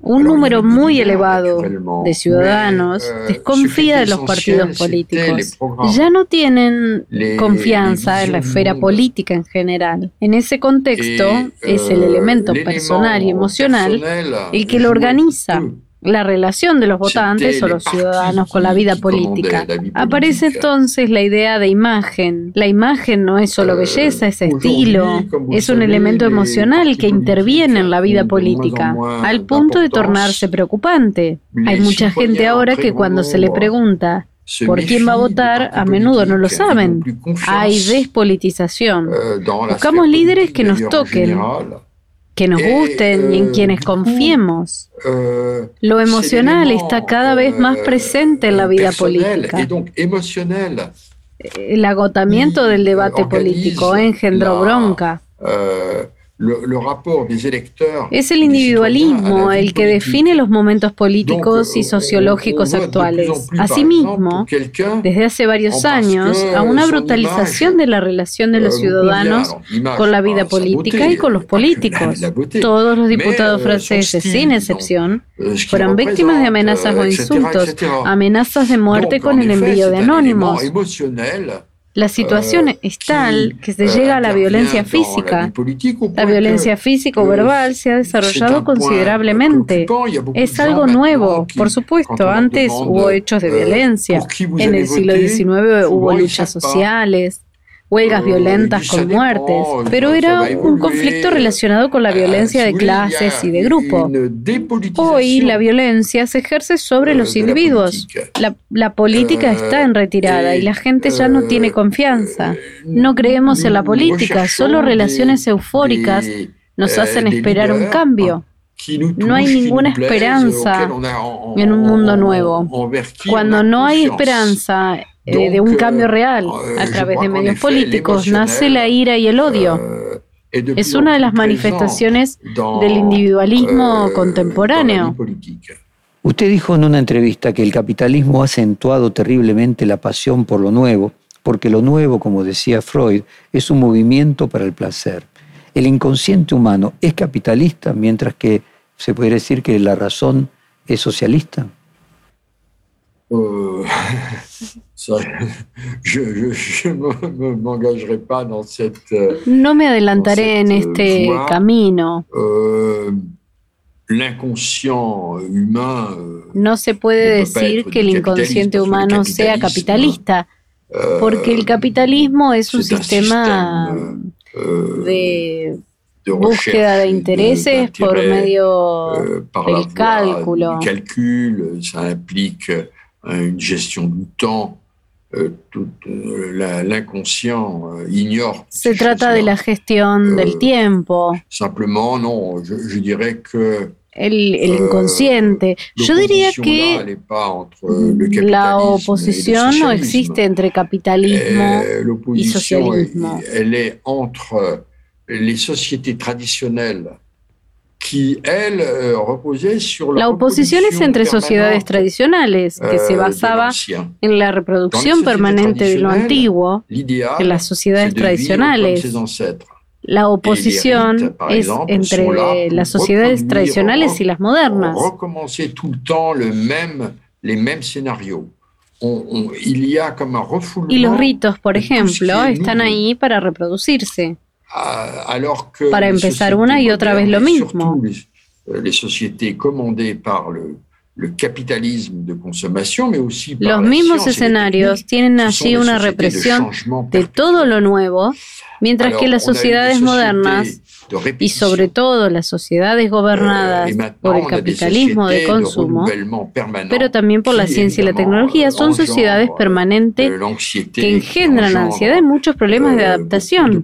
Un número muy elevado de ciudadanos eh, desconfía de los partidos políticos. Ya no tienen confianza en la esfera política en general. En ese contexto es el elemento personal y emocional el que lo organiza la relación de los votantes o los ciudadanos con la vida política. Aparece entonces la idea de imagen. La imagen no es solo belleza, es estilo, es un elemento emocional que interviene en la vida política, al punto de tornarse preocupante. Hay mucha gente ahora que cuando se le pregunta por quién va a votar, a menudo no lo saben. Hay despolitización. Buscamos líderes que nos toquen, que nos gusten y en quienes confiemos. Euh, Lo emocional está cada vez más presente en la vida política. El agotamiento del debate político engendró bronca. Euh, es el individualismo el que define los momentos políticos y sociológicos actuales. Asimismo, desde hace varios años, a una brutalización de la relación de los ciudadanos con la vida política y con los políticos. Todos los diputados franceses, sin excepción, fueron víctimas de amenazas o insultos, amenazas de muerte con el envío de anónimos. La situación eh, es tal que se llega a la violencia física. La violencia físico-verbal se ha desarrollado considerablemente. Es algo nuevo, por supuesto. Antes hubo hechos de euh, violencia. En el siglo XIX hubo luchas sociales huelgas violentas con muertes, pero era un conflicto relacionado con la violencia de clases y de grupo. Hoy la violencia se ejerce sobre los individuos. La, política está en retirada y la gente ya no tiene confianza. No creemos en la política, solo relaciones eufóricas nos hacen esperar un cambio. No hay ninguna esperanza en un mundo nuevo. Cuando no hay esperanza eh, de un cambio real euh, a través de medios políticos, nace la ira y el odio. Es una de las manifestaciones del individualismo contemporáneo. Usted dijo en una entrevista que el capitalismo ha acentuado terriblemente la pasión por lo nuevo, porque lo nuevo, como decía Freud, es un movimiento para el placer. El inconsciente humano es capitalista, mientras que se puede decir que la razón es socialista. no me adelantaré en este camino. Euh, no se puede decir que el inconsciente humano sea capitalista, euh, porque el capitalismo es un sistema euh, de búsqueda de intereses por medio del cálculo. une gestion du temps. Euh, euh, l'inconscient euh, ignore. Se trata de la gestión del tiempo. Simplement, non, je, je dirais que el, el, inconsciente. Yo diría que la oposición no existe entre capitalismo y socialismo. Elle est entre les sociétés traditionnelles Euh, la oposición es entre sociedades tradicionales, que se euh, basaba en la reproducción permanente de lo antiguo, en las sociedades tradicionales. La oposición es entre las sociedades tradicionales y las modernas. Y los ritos, por ejemplo, están ahí para reproducirse. Para empezar una y otra vez lo mismo. Los mismos escenarios tienen allí una represión de todo lo nuevo, mientras que las sociedades modernas, y sobre todo las sociedades gobernadas euh, por el capitalismo de consumo, pero también por la ciencia y la tecnología, son sociedades permanentes que engendran ansiedad y muchos problemas de adaptación.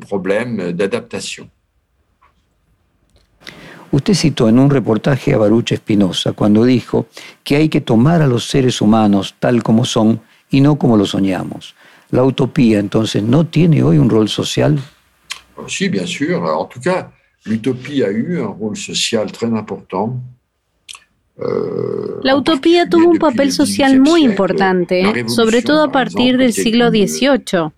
Usted citó en un reportaje a Baruch Espinosa cuando dijo que hay que tomar a los seres humanos tal como son y no como lo soñamos. ¿La utopía entonces no tiene hoy un rol social? Sí, bien sûr. En tout cas, l'utopie a eu un rôle social très important. Euh, la utopía tuvo un papel social muy importante, sobre todo a partir del siglo XVIII.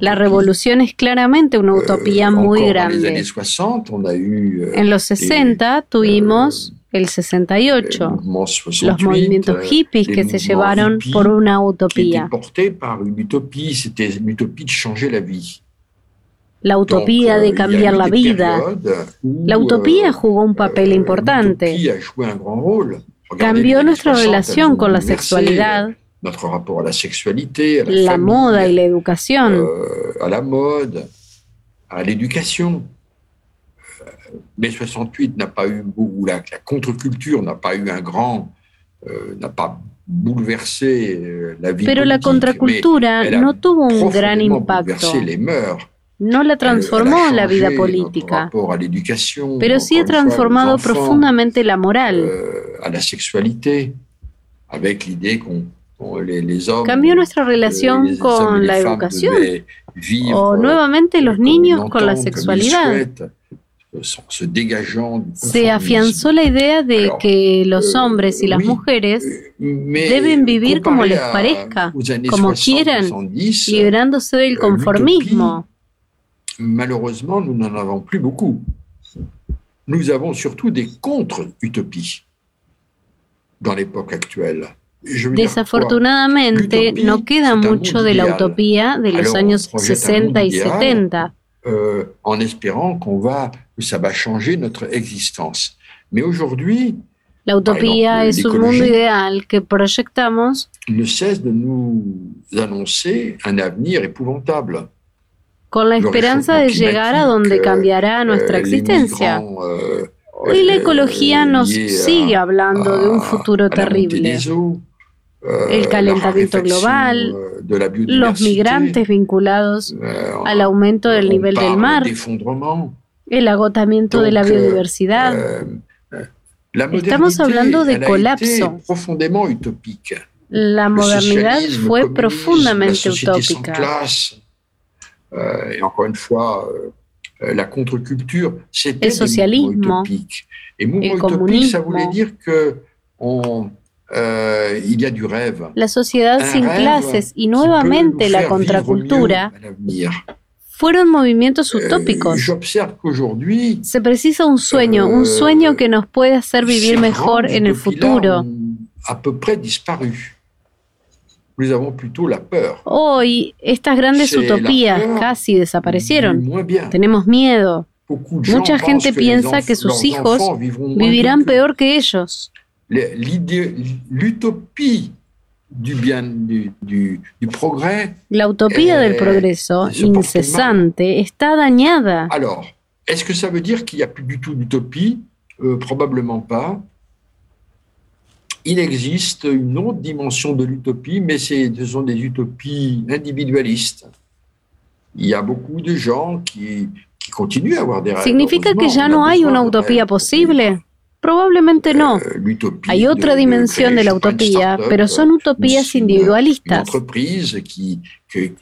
La revolución es claramente una utopía euh, muy grande. Euh, en los 60 tuvimos el 68, los movimientos hippies que se llevaron por una utopía. La utopía de cambiar la vida. La utopía jugó un papel importante. Cambió nuestra relación con la sexualidad, la moda y la educación. Euh, a la moda, a l'éducation. Mai 68 n'a pas eu, ou la, la contre-culture n'a pas eu un grand, euh, n'a pas bouleversé euh, la vie Pero la contracultura no tuvo un gran impacto. les mœurs no la transformó en la vida política, pero sí ha transformado profundamente la moral. Euh, Cambió nuestra relación con la educación o nuevamente los niños con la sexualidad. Se afianzó la idea de que los euh, hombres y las mujeres deben vivir como les parezca, como quieran, liberándose del euh, conformismo malheureusement, nous n'en avons plus beaucoup. Nous avons surtout des contre-utopies dans l'époque actuelle. Desafortunadamente, no queda mucho de la utopía de los años 60 y 70. Euh, en espérant qu'on va, que ça va changer notre existence. Mais aujourd'hui, la utopía es un mundo ideal que proyectamos. Ne cesse de nous annoncer un avenir épouvantable con la esperanza de llegar a donde cambiará nuestra existencia. Hoy la ecología nos sigue hablando de un futuro terrible. El calentamiento global, los migrantes vinculados al aumento del nivel del mar, el agotamiento de la biodiversidad. Estamos hablando de colapso. La modernidad fue profundamente utópica. Euh, et encore une fois, euh, la contre-culture, c'était mouvement utopique. Et mouvement utopique, ça voulait dire que on, euh, il y a du rêve. La sociedad sin clases y nuevamente la contracultura fueron movimientos utópicos. Se precisa un sueño, un sueño que nos puede hacer vivir mejor en el futuro. À peu près disparu. Hoy estas grandes utopías casi desaparecieron. Tenemos miedo. Mucha gente piensa que sus hijos vivirán peor que ellos. La utopía del progreso incesante está dañada. Alors, est-ce que ça veut dire qu'il n'y a plus du tout d'utopie euh, Probablement pas il existe une autre dimension de l'utopie, mais ce sont des utopies individualistes. Il y a beaucoup de gens qui, qui continuent à avoir des rêves. ¿Significa que ya no hay una utopía posible? Probablemente no. Euh, hay otra dimensión de la utopía, pero son utopías individualistas. Une entreprise qui, que,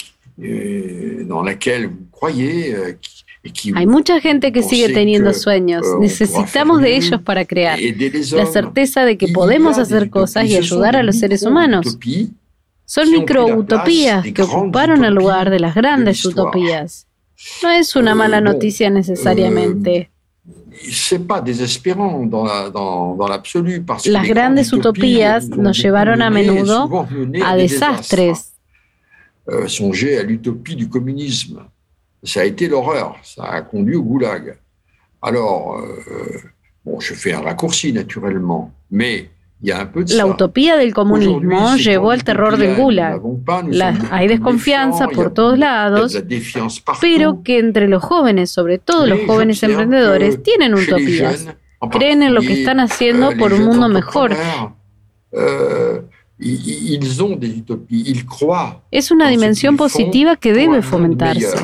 euh, dans laquelle vous croyez, euh, qui, hay mucha gente que sigue teniendo sueños. Euh, Necesitamos de ellos para crear. La certeza de que podemos hacer cosas y ayudar a los seres humanos. Son microutopías que ocuparon el lugar de las grandes utopías. No es una Euh, mala noticia necesariamente. Las grandes utopías nos llevaron a menudo a des desastres. songez à l'utopie du communisme. Ça a été l'horreur, ça a conduit au goulag. Alors, euh, bon, je fais un raccourci naturellement, mais il y a un peu de La ça. utopía del comunismo llevó al terror del gulag. pas, La- hay desconfianza por todos lados, pero que entre los jóvenes, sobre todo los jóvenes emprendedores, tienen utopías. Creen en lo que están haciendo euh, por un mundo mejor. euh, Es una dimensión positiva que debe fomentarse.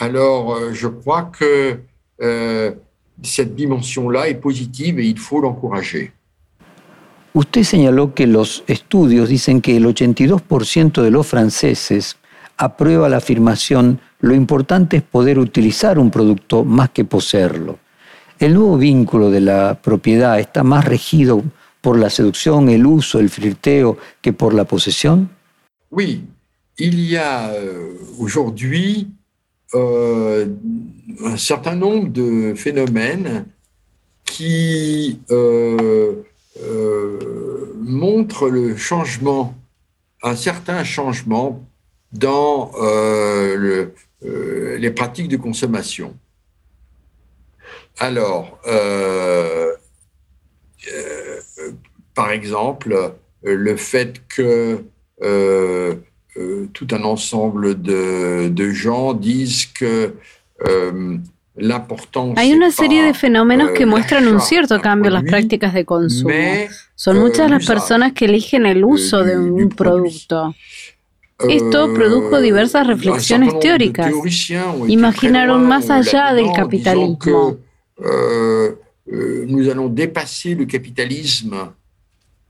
Alors, euh, je crois que euh, cette dimension-là est positive et il faut l'encourager. Usted señaló que los estudios dicen que el 82% de los franceses aprueba la afirmación lo importante es poder utilizar un producto más que poseerlo. El nuevo vínculo de la propiedad está más regido por la seducción, el uso, el flirteo que por la posesión. Oui, il y a euh, aujourd'hui euh, un certain nombre de phénomènes qui euh, euh, montrent le changement, un certain changement dans le- les pratiques de consommation. Alors, par exemple, le fait que euh, euh, tout un ensemble de, de gens disent que euh, Hay una serie de fenómenos que euh, muestran un cierto cambio en las prácticas de consumo. Son eh, muchas las personas que eligen el uso de un producto. Esto produjo diversas euh, reflexiones teóricas. Imaginaron más allá del capitalismo. que, euh, euh, nous allons dépasser le capitalisme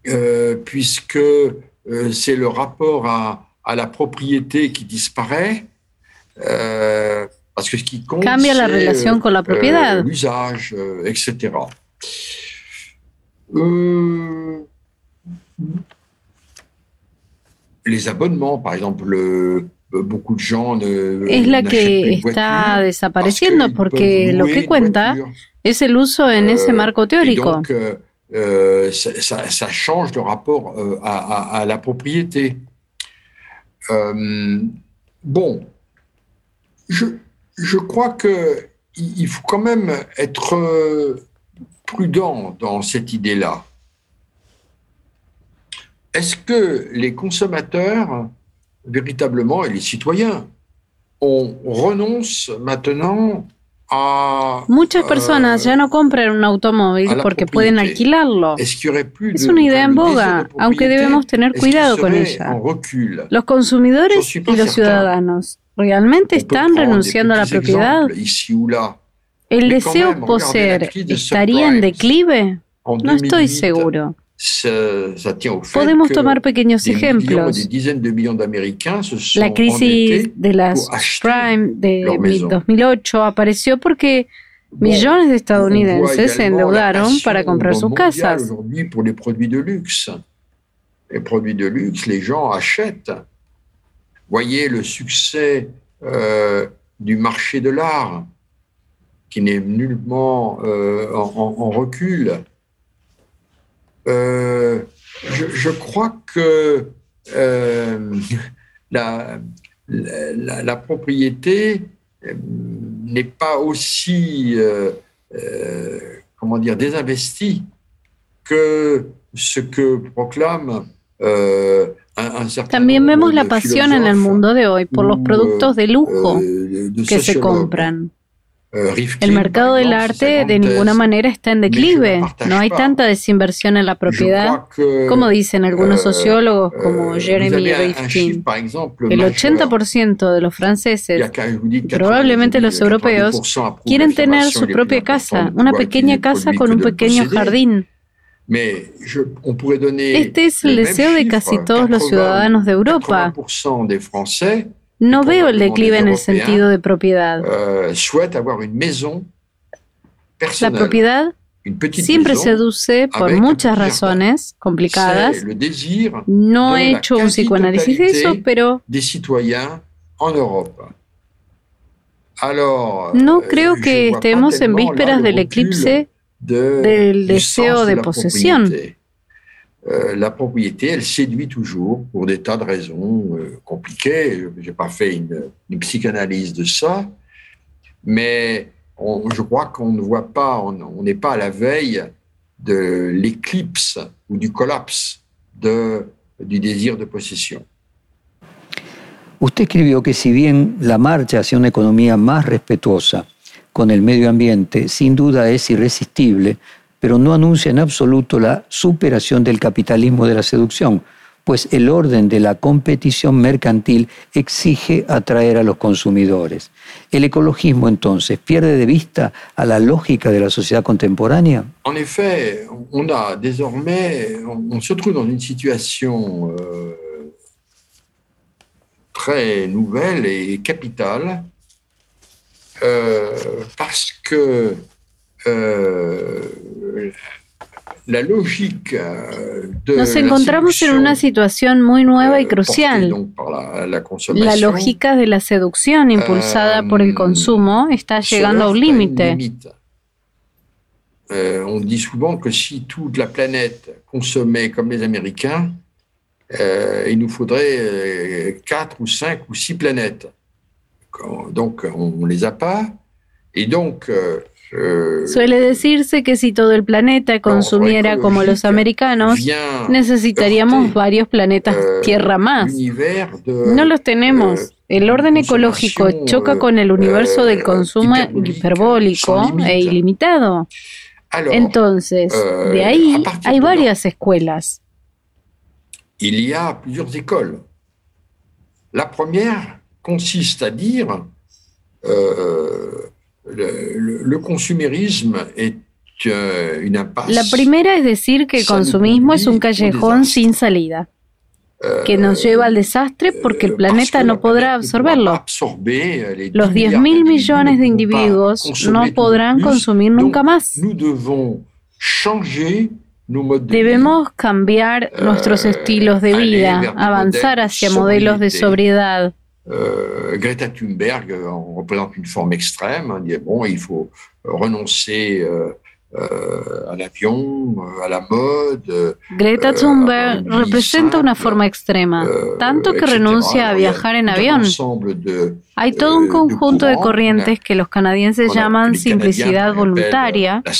euh, puisque euh, c'est le rapport à, à la propriété qui disparaît. euh, parce que ce qui compte, Cambia la c'est, relación con la euh, propiedad. l'usage, euh, etc. Euh, les abonnements, par exemple, le- euh, beaucoup de gens ne Es la que está desapareciendo porque lo que cuenta es el uso en ese Euh, marco Et teórico. donc, euh, euh, ça, ça- ça change le rapport euh, à, à- à la propriété. Euh, bon, je, je crois que il il faut quand même être euh, prudent dans cette idée-là. Est-ce que les consommateurs, véritablement, et les citoyens, on renonce maintenant. Muchas personas ya no compran un automóvil porque pueden alquilarlo. Es una idea en boga, aunque debemos tener cuidado con ella. Los consumidores y los ciudadanos realmente están renunciando a la propiedad. ¿El deseo poseer estaría en declive? No estoy 2008, seguro. Podemos tomar pequeños ejemplos. La crisis de las prime de leur maison. 2008 apareció porque millones de estadounidenses se endeudaron para comprar sus casas. Voyez le succès euh, du marché de l'art, qui n'est nullement euh, en, en- en recul. Euh, je, je crois que euh, la, la, la propriété euh, n'est pas aussi, comment dire, désinvestie que ce que proclame un, certain También nombre vemos la de pasión en el philosophes, mundo de hoy por los productos de lujo de que se compran. El mercado del arte de ninguna manera está en declive. No hay tanta desinversión en la propiedad que, como dicen algunos euh, sociólogos como euh, Jeremy Rifkin. El majeur. 80% de los franceses probablemente los 90, europeos 82% approuvent quieren tener su propia casa, una pequeña casa con un pequeño jardín. Este es el deseo de casi todos los 80, ciudadanos de Europa. 80% des Français No veo el declive en el sentido de propiedad. euh, La propiedad siempre seduce por muchas razones complicadas. No he hecho un psicoanálisis de eso, pero no creo que estemos en vísperas del eclipse del deseo de posesión. Euh, la propriété, elle séduit toujours pour des tas de raisons euh, compliquées. Je n'ai pas fait une, psychanalyse de ça, mais je crois qu'on ne voit pas, on n'est pas à la veille de l'éclipse ou du collapse de, du désir de possession. Usted escribió que si bien la marcha hacia una economía más respetuosa con el medio ambiente sin duda es irresistible, pero no anuncia en absoluto la superación del capitalismo de la seducción, pues el orden de la competición mercantil exige atraer a los consumidores. ¿El ecologismo entonces pierde de vista a la lógica de la sociedad contemporánea? En effet, on a désormais, on se trouve dans une situation euh, très nouvelle et capitale euh, parce que la lógica de Nos encontramos en una situación muy nueva y crucial. La, la, la, lógica de la seducción impulsada por el consumo está llegando a un límite. Euh, on dit souvent que si toute la planète consommait comme les Américains, euh, il nous faudrait euh, quatre ou cinq ou six planètes. Donc, on ne les a pas. Et donc, euh, Suele decirse que si todo el planeta consumiera como los americanos, necesitaríamos varios planetas Tierra más. No los tenemos. El orden ecológico choca con el universo del consumo hiperbólico e ilimitado. Entonces, de ahí hay varias escuelas. Il y a plusieurs écoles. La première consiste à dire euh, le, le, consumérisme est euh, une impasse. La primera es decir que el consumismo es un callejón sin salida, que nos lleva al desastre porque el planeta no podrá absorberlo. Los 10 mil millones de individuos no podrán consumir nunca más. Debemos cambiar nuestros estilos de vida, avanzar hacia modelos de sobriedad. Euh, Greta Thunberg en représente une forme extrême, hein, dit bon, il faut renoncer euh, euh, à l'avion, à la mode. Greta Thunberg representa una forma extrema, tanto que renuncia a viajar en avión. Hay todo un conjunto de corrientes que los canadienses llaman simplicidad voluntaria. La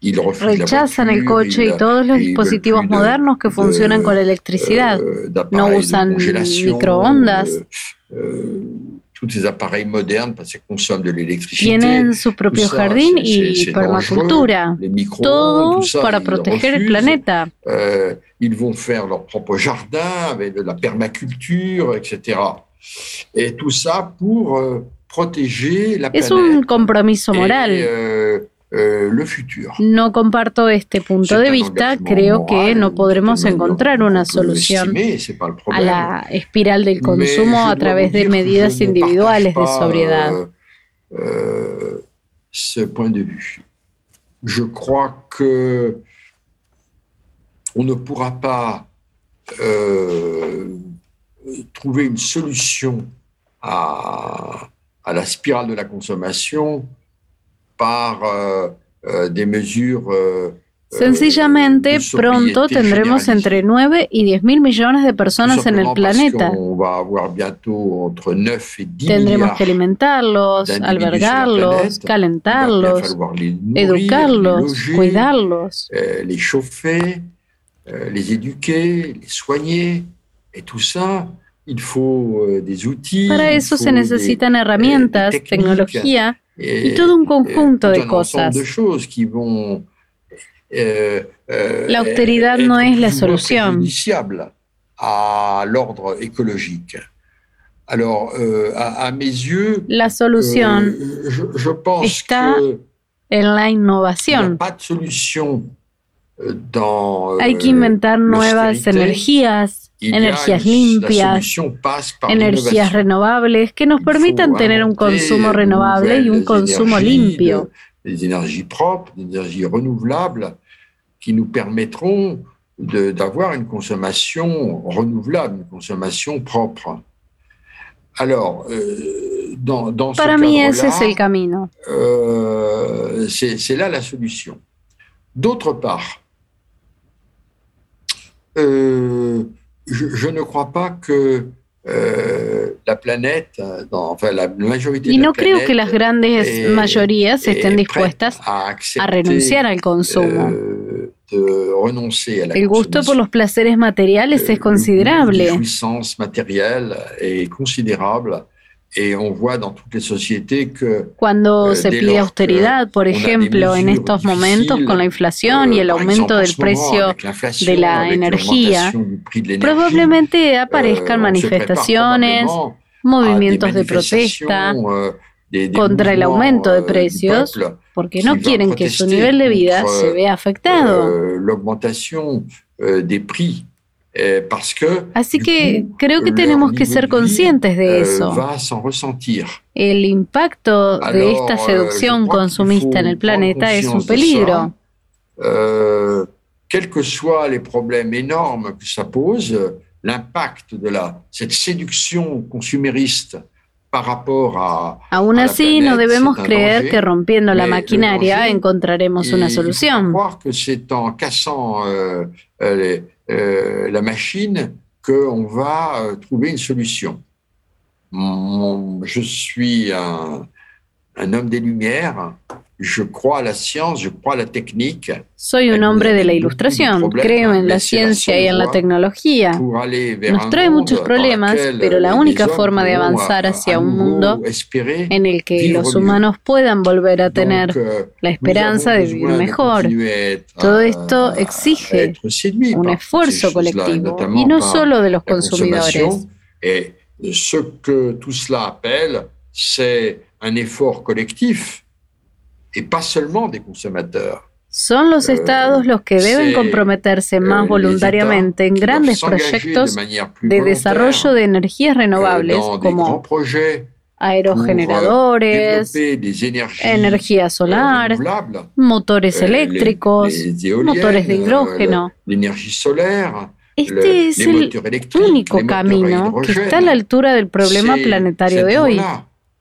simplicité volontaire Rechazan el coche y todos los dispositivos modernos que funcionan con electricidad. No usan microondas. Tienen su propio jardín y permacultura. Todo para proteger el planeta. Ils vont faire leur propre jardin avec de la permaculture, etc. Et tout ça pour euh, protéger la planète. Es un compromiso moral. Euh, euh. No comparto este punto de vista, creo que no podremos encontrar una solución a la espiral del consumo a través de medidas individuales de sobriedad. Vue. Je crois que on ne pourra pas euh, trouver une solution à, à la spirale de la consommation par euh, euh, des mesures euh, Sencillamente, pronto tendremos entre 9 y 10 mil millones de personas en el planeta. Tendremos que alimentarlos, albergarlos, calentarlos, educarlos, cuidarlos. Les chauffer, les éduquer, les soigner, faut des outils. Para eso se necesitan herramientas, tecnología y todo un conjunto de cosas. Euh, euh, la austeridad no es la solución. euh, la solución está en la innovación. Hay que inventar nuevas energías energías limpias, energías renovables que nos permitan tener un consumo renovable y un consumo limpio. Des énergies propres, des énergies renouvelables qui nous permettront d'avoir une consommation renouvelable, une consommation propre. Alors, euh, Para mí ese es el camino. Euh, c'est là la solution. D'autre part, euh, je, je, ne crois pas que euh, la planète, dans, enfin, la majorité y no de la creo que las grandes est, mayorías estén dispuestas a, a renunciar al consumo. Euh, de a la El gusto por los placeres materiales es considerable. La jouissance que, Cuando se pide austeridad, por ejemplo, en estos momentos con la inflación y el aumento del precio de la energía, probablemente aparezcan manifestaciones, movimientos de protesta contra el aumento de precios, porque no quieren que su nivel de vida se vea afectado. Eh, Así que creo que tenemos que ser conscientes de euh, eso. El impacto de esta seducción consumista en el planeta es un peligro. Euh, quels que soient les problèmes énormes que ça pose, l'impact de la, cette séduction consumériste par rapport a, Aún así, no debemos creer que rompiendo la maquinaria encontraremos una solución. que c'est en cassant euh, les, euh, la machine qu'on va euh, trouver une solution. je suis un homme des Lumières, je crois a la science, je crois a la technique. Soy un hombre de la ilustración, creo en la ciencia y en la tecnología. Nos trae muchos problemas, pero la única forma de avanzar hacia un mundo en el que los humanos puedan volver a tener euh, la esperanza de vivir mejor. Todo esto exige un esfuerzo colectivo y no solo de los consumidores. Ce que tout cela appelle, c'est un effort collectif et pas seulement des consommateurs. Son los estados los que deben comprometerse más voluntariamente en grandes proyectos de desarrollo de energías renovables como aerogeneradores, energía solar, motores eléctricos, motores de hidrógeno. Este es el único camino que está a la altura del problema planetario de hoy.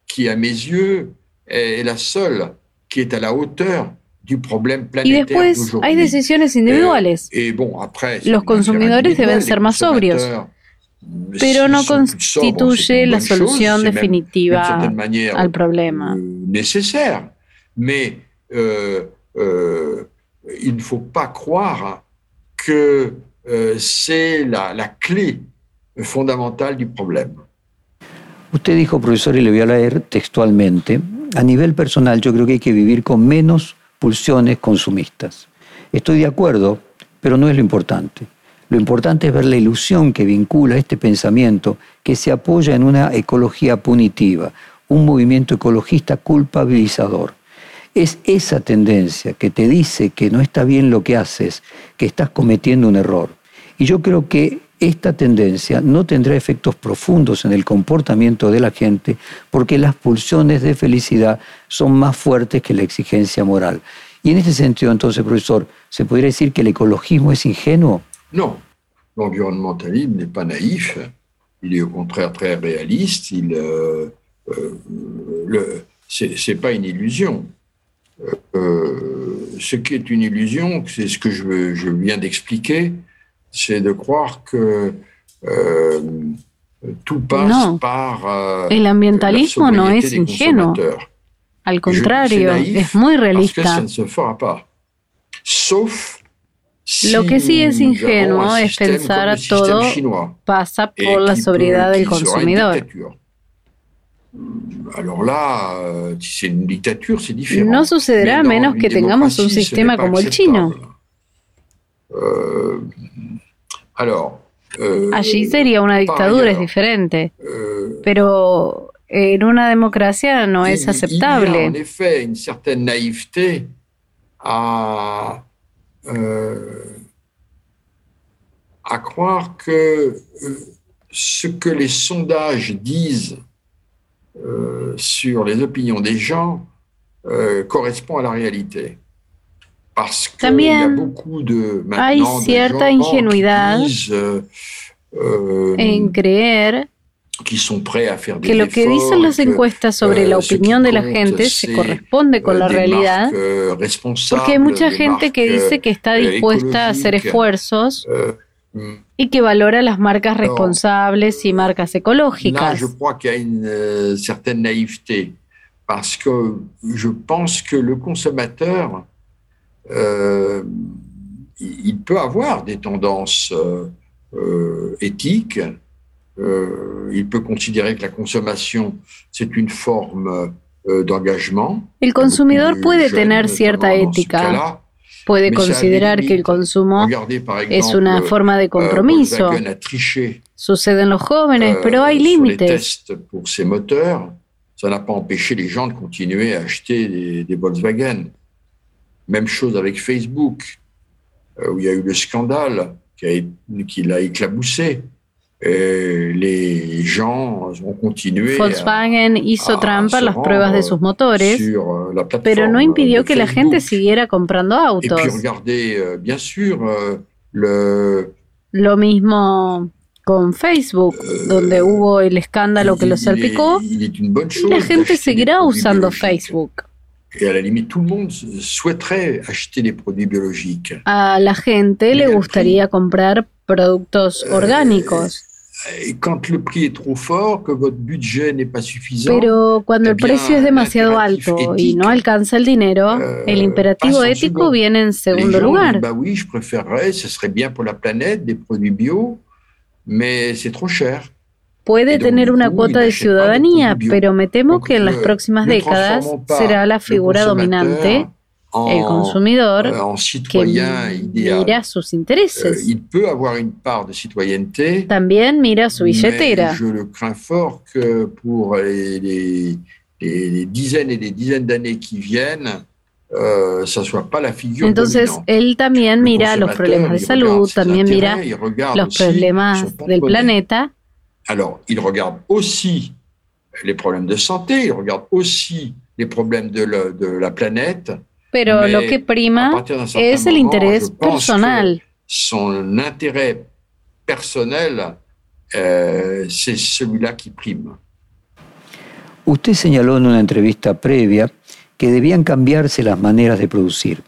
Que a yeux est la seule qui est à la hauteur du problème y después hay decisiones individuales. Et, et bon, après, Los consumidores deben ser más sobrios, pero no constituye la solución definitiva al problema. Nécessaire, mais euh, euh, il ne faut pas croire que euh, c'est la, la clé fondamentale du problème. Usted dijo, profesor, y le voy a leer textualmente, a nivel personal yo creo que hay que vivir con menos pulsiones consumistas. Estoy de acuerdo, pero no es lo importante. Lo importante es ver la ilusión que vincula este pensamiento que se apoya en una ecología punitiva, un movimiento ecologista culpabilizador. Es esa tendencia que te dice que no está bien lo que haces, que estás cometiendo un error. Y yo creo que esta tendencia no tendrá efectos profundos en el comportamiento de la gente porque las pulsiones de felicidad son más fuertes que la exigencia moral. Y en este sentido, entonces, profesor, ¿se podría decir que el ecologismo es ingenuo? No, l'environnementalisme n'est pas naïf, il est au contraire très réaliste, il, euh, euh, c'est pas une illusion. Euh, ce qui est une illusion, c'est ce que je, je viens d'expliquer, c'est de croire que euh, tout passe no. par euh, el ambientalismo no es ingenuo. Al contrario, es muy realista. Parce que ça ne se fera pas. Sauf si Lo que sí es ingenuo es pensar todo pasa por la sobriedad del consumidor. Alors là, euh, si c'est une dictature, c'est différent. No sucederá a menos que tengamos un sistema como el chino. Alors, euh, Allí sería una dictadura, es diferente. euh, Pero en una democracia no es il- Il y a en aceptable. effet une certaine naïveté à, euh, à croire que euh, ce que les sondages disent euh, sur les opinions des gens euh, correspond à la réalité. También hay cierta ingenuidad euh, euh, En creer que lo que dicen las encuestas sobre la opinión de la gente se corresponde con la realidad, porque hay mucha gente que dice que está dispuesta a hacer esfuerzos y que valora las marcas responsables y marcas ecológicas. Euh, il peut avoir des tendances euh, euh, éthiques, euh, il peut considérer que la consommation, c'est une forme d'engagement. El consumidor puede tener cierta ética. Puede considerar que el consumo es una forma de compromiso. Sucede en los jóvenes, pero hay límites. Pour ces moteurs, ça n'a pas empêché les gens de continuer à acheter des, des Volkswagen. Même chose avec Facebook, où il y a eu le scandale qui l'a éclaboussé. Eh, les gens ont continué Volkswagen hizo trampa las pruebas de sus motores, pero no impidió que la gente siguiera comprando autos. Euh, bien sûr, euh, le, Lo mismo con Facebook, donde hubo el escándalo que lo salpicó, y la gente seguirá usando Facebook. Et à la limite, tout le monde souhaiterait acheter des produits biologiques. A la gente le gustaría comprar productos euh, orgánicos. Pero cuando el precio es demasiado alto y no alcanza el dinero, euh, el imperativo ético viene en segundo lugar. Puede tener una cuota de ciudadanía, pero me temo que en las próximas décadas será la figura dominante el consumidor que mira sus intereses. citoyenneté. También mira su billetera. Euh, Entonces, él también mira los problemas de salud, también mira los problemas del planeta. Alors, il regarde aussi les problèmes de santé, il regarde aussi les problèmes de, le, de la planète. Pero lo que prima es el interés personal. Son intérêt personnel, eh, c'est celui-là qui prime. Usted señaló en una entrevista previa que debían cambiarse las maneras de producir.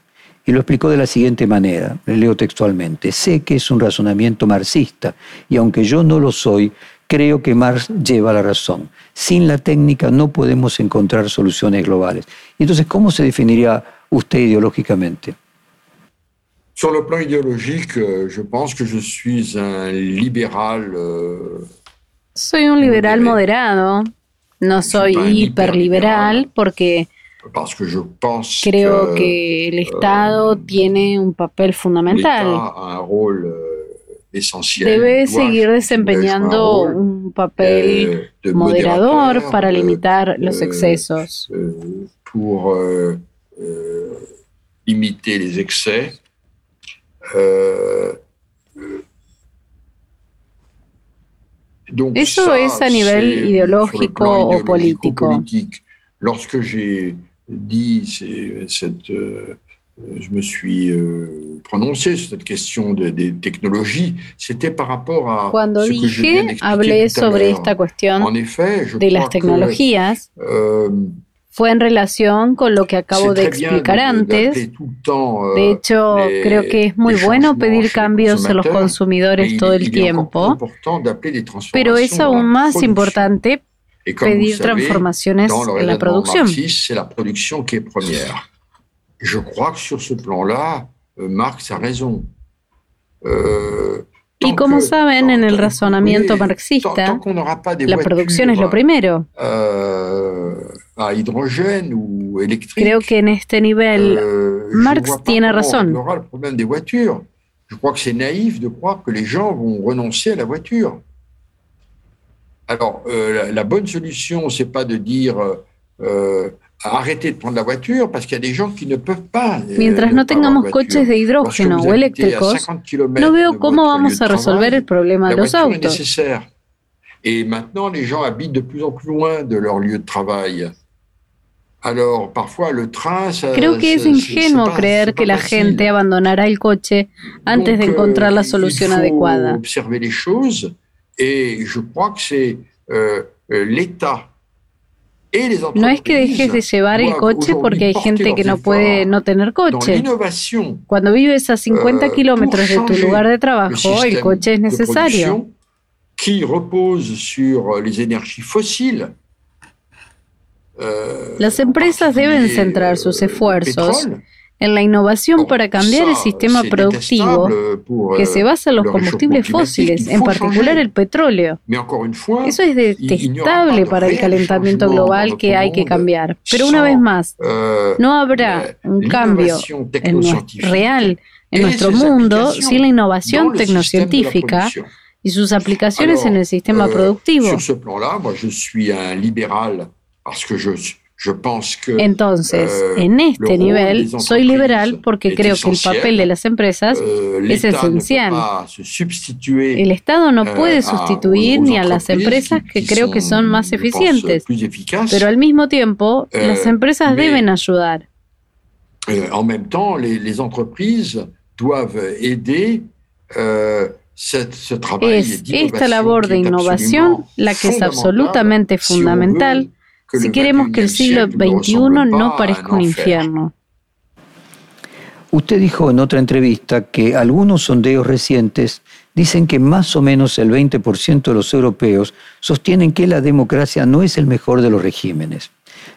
Y lo explicó de la siguiente manera, le leo textualmente, sé que es un razonamiento marxista y aunque yo no lo soy, creo que Marx lleva la razón. Sin la técnica no podemos encontrar soluciones globales. Entonces, ¿cómo se definiría usted idéologamente Sur le plan idéologique, euh, je pense que je suis un libéral. Euh, soy un liberal moderado. No soy hiperliberal porque parce que je pense creo que, el Estado euh, tiene un papel fundamental. Un rôle, Debe seguir desempeñando un papel moderador para limitar los excesos. Pour limiter les excès. Euh, donc Eso ça, es a nivel idéologico o político. Lorsque j'ai dit cette, euh, je me suis euh, prononcé sur cette question de, des technologies, c'était par rapport Cuando ce dije, que je viens hablé sobre esta cuestión en effet, je de las tecnologías. Que, euh, fue en relación con lo que acabo de explicar antes. De hecho, creo que es muy bueno pedir cambios a los consumidores todo el tiempo, pero es aún más importante pedir transformaciones en la producción. Je crois que sur ce plan-là, euh, Marx a raison. Euh, y como saben, en el razonamiento marxista, la producción es lo primero. hidrogène ou électrique. Creo que en este nivel euh, Marx tiene razón. On aura le problème des voitures. Je crois que c'est naïf de croire que les gens vont renoncer à la voiture. Alors, euh, la, la, bonne solution, c'est pas de dire euh, de prendre la voiture parce qu'il y a des gens qui ne peuvent pas. Euh, Mientras no tengamos coches de hidrógeno o eléctricos, no veo cómo vamos a resolver el problema de los autos. Nécessaire. Et maintenant, les gens habitent de plus en plus loin de leur lieu de travail. Alors, parfois, le train, ça, Creo que es ingenuo creer que la gente abandonará el coche antes Donc, de encontrar la solución il faut adecuada. observer les choses et je crois que c'est no es que dejes de llevar el coche porque hay gente que no puede no tener coche. Cuando vives a 50 euh, kilómetros de tu lugar de trabajo, el coche es necesario. Euh, Las empresas deben centrar sus euh, esfuerzos en la innovación para cambiar el sistema productivo que se basa en los combustibles fósiles, en particular el petróleo. Eso es detestable para el calentamiento global que hay que cambiar. Pero una vez más, no habrá un cambio real en nuestro mundo sin la innovación tecnocientífica y sus aplicaciones en el sistema productivo. Entonces, euh, en este nivel, soy liberal porque creo que el papel de las empresas euh, es esencial. El Estado no euh, puede sustituir ni a las empresas que creo que son más eficientes, pero al mismo tiempo, las empresas deben ayudar. En même temps, les, les entreprises doivent aider es esta labor de innovación la que es absolutamente fundamental si queremos que el siglo XXI no parezca un infierno. Usted dijo en otra entrevista que algunos sondeos recientes dicen que más o menos el 20% de los europeos sostienen que la democracia no es el mejor de los regímenes.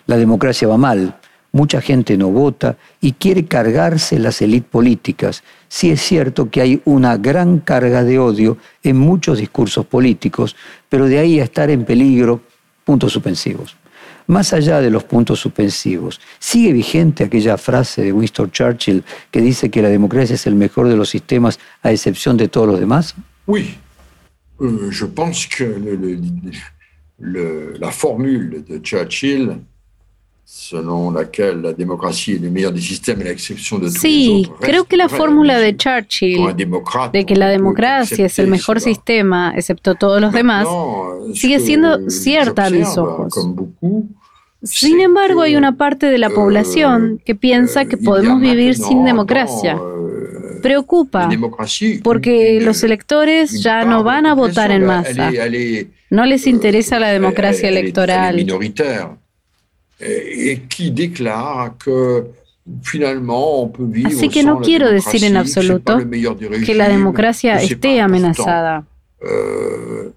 La democracia va mal, mucha gente no vota y quiere cargarse las élites políticas. Sí es cierto que hay una gran carga de odio en muchos discursos políticos, pero de ahí a estar en peligro, puntos suspensivos. Más allá de los puntos suspensivos, ¿sigue vigente aquella frase de Winston Churchill que dice que la democracia es el mejor de los sistemas a excepción de todos los demás? Oui, euh, je que la formule de Churchill selon laquelle la démocratie est le meilleur des systèmes à l'exception de tous sí, creo que la fórmula de Churchill de que la democracia es el mejor sistema excepto todos los demás sigue siendo cierta a mis ojos. Sin embargo, hay una parte de la euh, población que piensa que podemos vivir sin democracia. Euh, Preocupa, porque los electores ya no van a votar en masa. No les interesa la democracia electoral. Así que no quiero decir en absoluto que la democracia esté amenazada. Euh,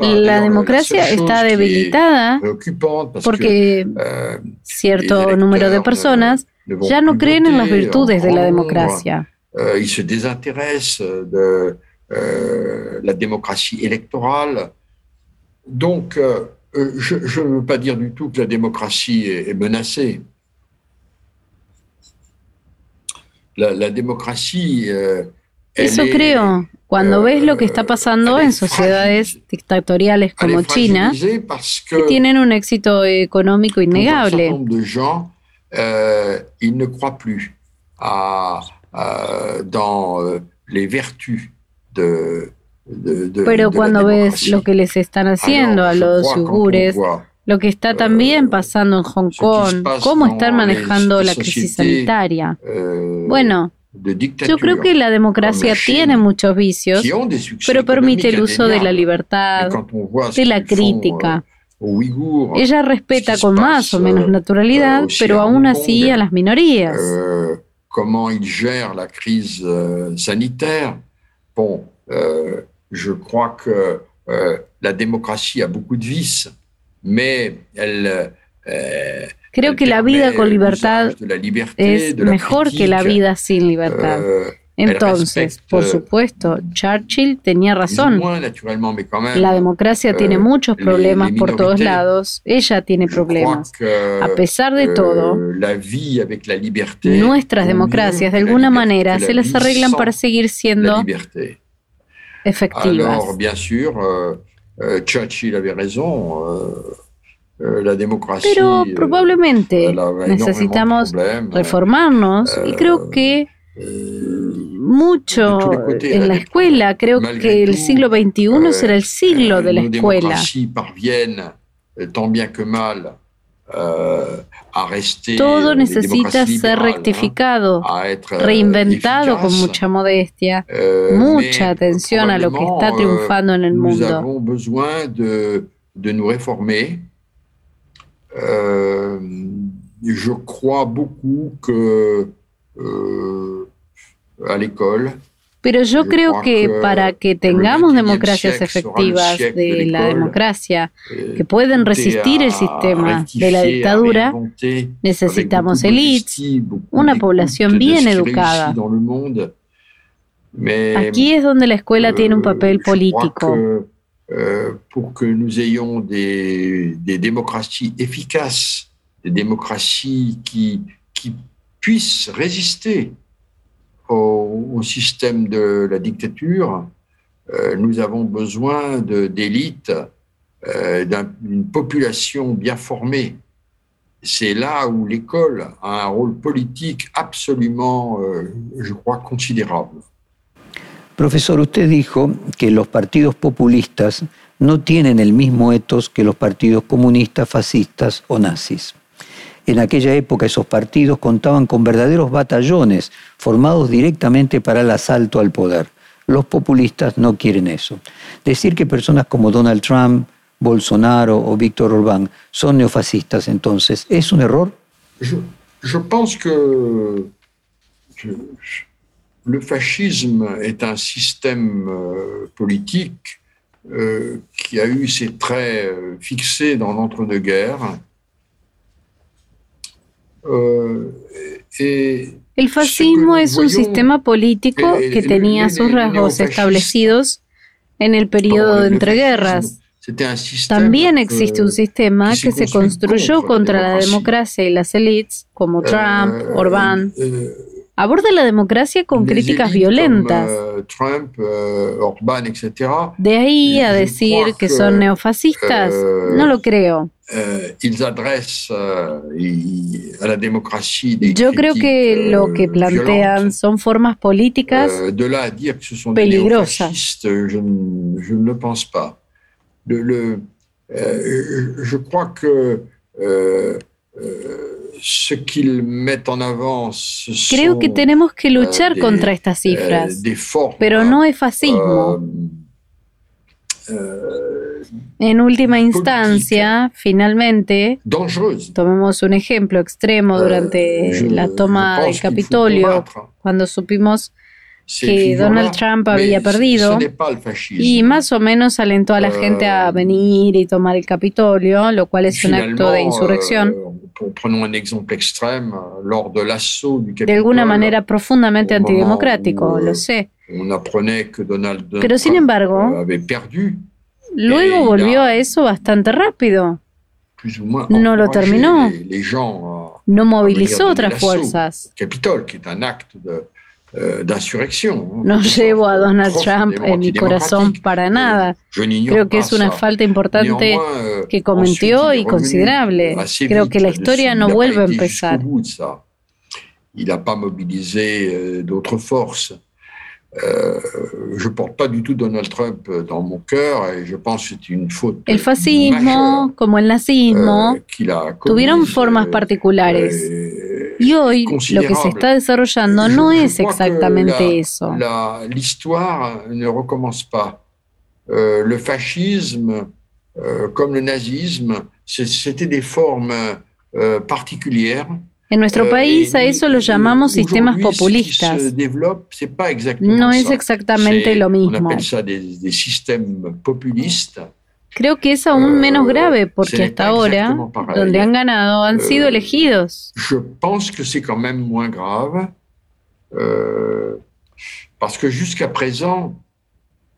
la democracia está debilitada porque euh, cierto número de personas ya no creen en las virtudes de la democracia. Euh, se désintéressent de la démocratie électorale. Donc, Euh, je ne veux pas dire du tout que la démocratie est, menacée. La, la démocratie. Euh, Eso creo. Cuando ves lo que está pasando en sociedades dictatoriales como China, que tienen un éxito económico innegable. de gens, euh, ils ne croient plus à, à, dans euh, les vertus de, pero cuando ves lo que les están haciendo a los uigures, lo que está también pasando en Hong Kong, cómo están manejando la crisis sanitaria. Bueno, yo creo que la democracia tiene muchos vicios, pero permite el uso de la libertad, de la crítica. Ella respeta con más o menos naturalidad, pero aún así a las minorías. Cómo gère la crise sanitaire. Bon, je crois que euh, la démocratie a beaucoup de vices, mais elle... Euh, Creo que la vida con libertad es mejor que la vida sin libertad. Euh, Entonces, por supuesto, Churchill tenía razón. La democracia tiene euh, muchos problemas por todos lados. Ella tiene problemas. A pesar de todo, nuestras democracias de alguna manera se las arreglan para seguir siendo efectivas. Alors, bien sûr, euh, euh, Churchill. Euh, la democracia, Pero probablemente necesitamos reformarnos y creo que mucho en la escuela, creo que el siglo XXI será el siglo de la escuela. Parviennent, tant bien que mal, Todo necesita ser rectificado, reinventado con mucha modestia, mucha atención a lo que está triunfando en el mundo. Euh, je crois beaucoup que euh, à l'école, Pero yo creo que para que tengamos democracias efectivas de la democracia eh, que pueden resistir el sistema de la dictadura, necesitamos elites, una población bien educada. Aquí es donde la escuela tiene un papel político. Euh, pour que nous ayons des, des démocraties efficaces, des démocraties qui, qui puissent résister au, au, système de la dictature, euh, nous avons besoin d'élites, euh, d'une population bien formée. C'est là où l'école a un rôle politique absolument, euh, je crois, considérable. Profesor, usted dijo que los partidos populistas no tienen el mismo etos que los partidos comunistas, fascistas o nazis. En aquella época esos partidos contaban con verdaderos batallones formados directamente para el asalto al poder. Los populistas no quieren eso. Decir que personas como Donald Trump, Bolsonaro o Víctor Orbán son neofascistas, entonces, ¿es un error? Yo, pienso que le fascisme est un système euh, politique euh, qui a eu ses traits euh, fixés dans l'entre-deux-guerres. El fascismo es un sistema político que tenía sus rasgos establecidos en el periodo de entreguerras. También existe un sistema que se construyó contra la democracia y las élites, como Trump, Orbán aborda la democracia con críticas violentas. De ahí a decir que son neofascistas, no lo creo. Yo creo que lo que plantean son formas políticas peligrosas. Je, ne le pense pas. Le, je crois que euh, euh, Creo que tenemos que luchar euh, contra estas cifras, pero no es fascismo. Euh, en última instancia, finalmente, tomemos un ejemplo extremo euh, durante la toma del Capitolio, cuando supimos que Donald Trump había perdido y más o menos alentó a la gente a venir y tomar el Capitolio, lo cual es un acto de insurrección. De alguna manera profundamente antidemocrático, lo sé. Pero sin embargo, luego volvió a eso bastante rápido. No lo terminó. No movilizó otras fuerzas. No llevo a Donald Trump en mi corazón para nada. Creo que es una falta importante euh, que cometió y considerable. Creo que la historia no vuelve a empezar. Il n'a pas mobilisé euh, d'autres forces. Euh, je porte pas du tout Donald Trump dans mon cœur et je pense que c'est une faute. El fascismo, como el nazismo, euh, tuvieron formas euh, particulares. Y hoy lo que se está desarrollando no es exactamente eso. L'histoire ne recommence pas. Euh, le fascisme, comme le nazisme, c'était des formes particulières. En nuestro país a eso lo llamamos sistemas populistas. No es exactamente lo mismo. Creo que es aún menos euh, grave porque hasta ahora, donde han ganado, han sido euh, elegidos. Moins grave, euh, parce que jusqu'à présent,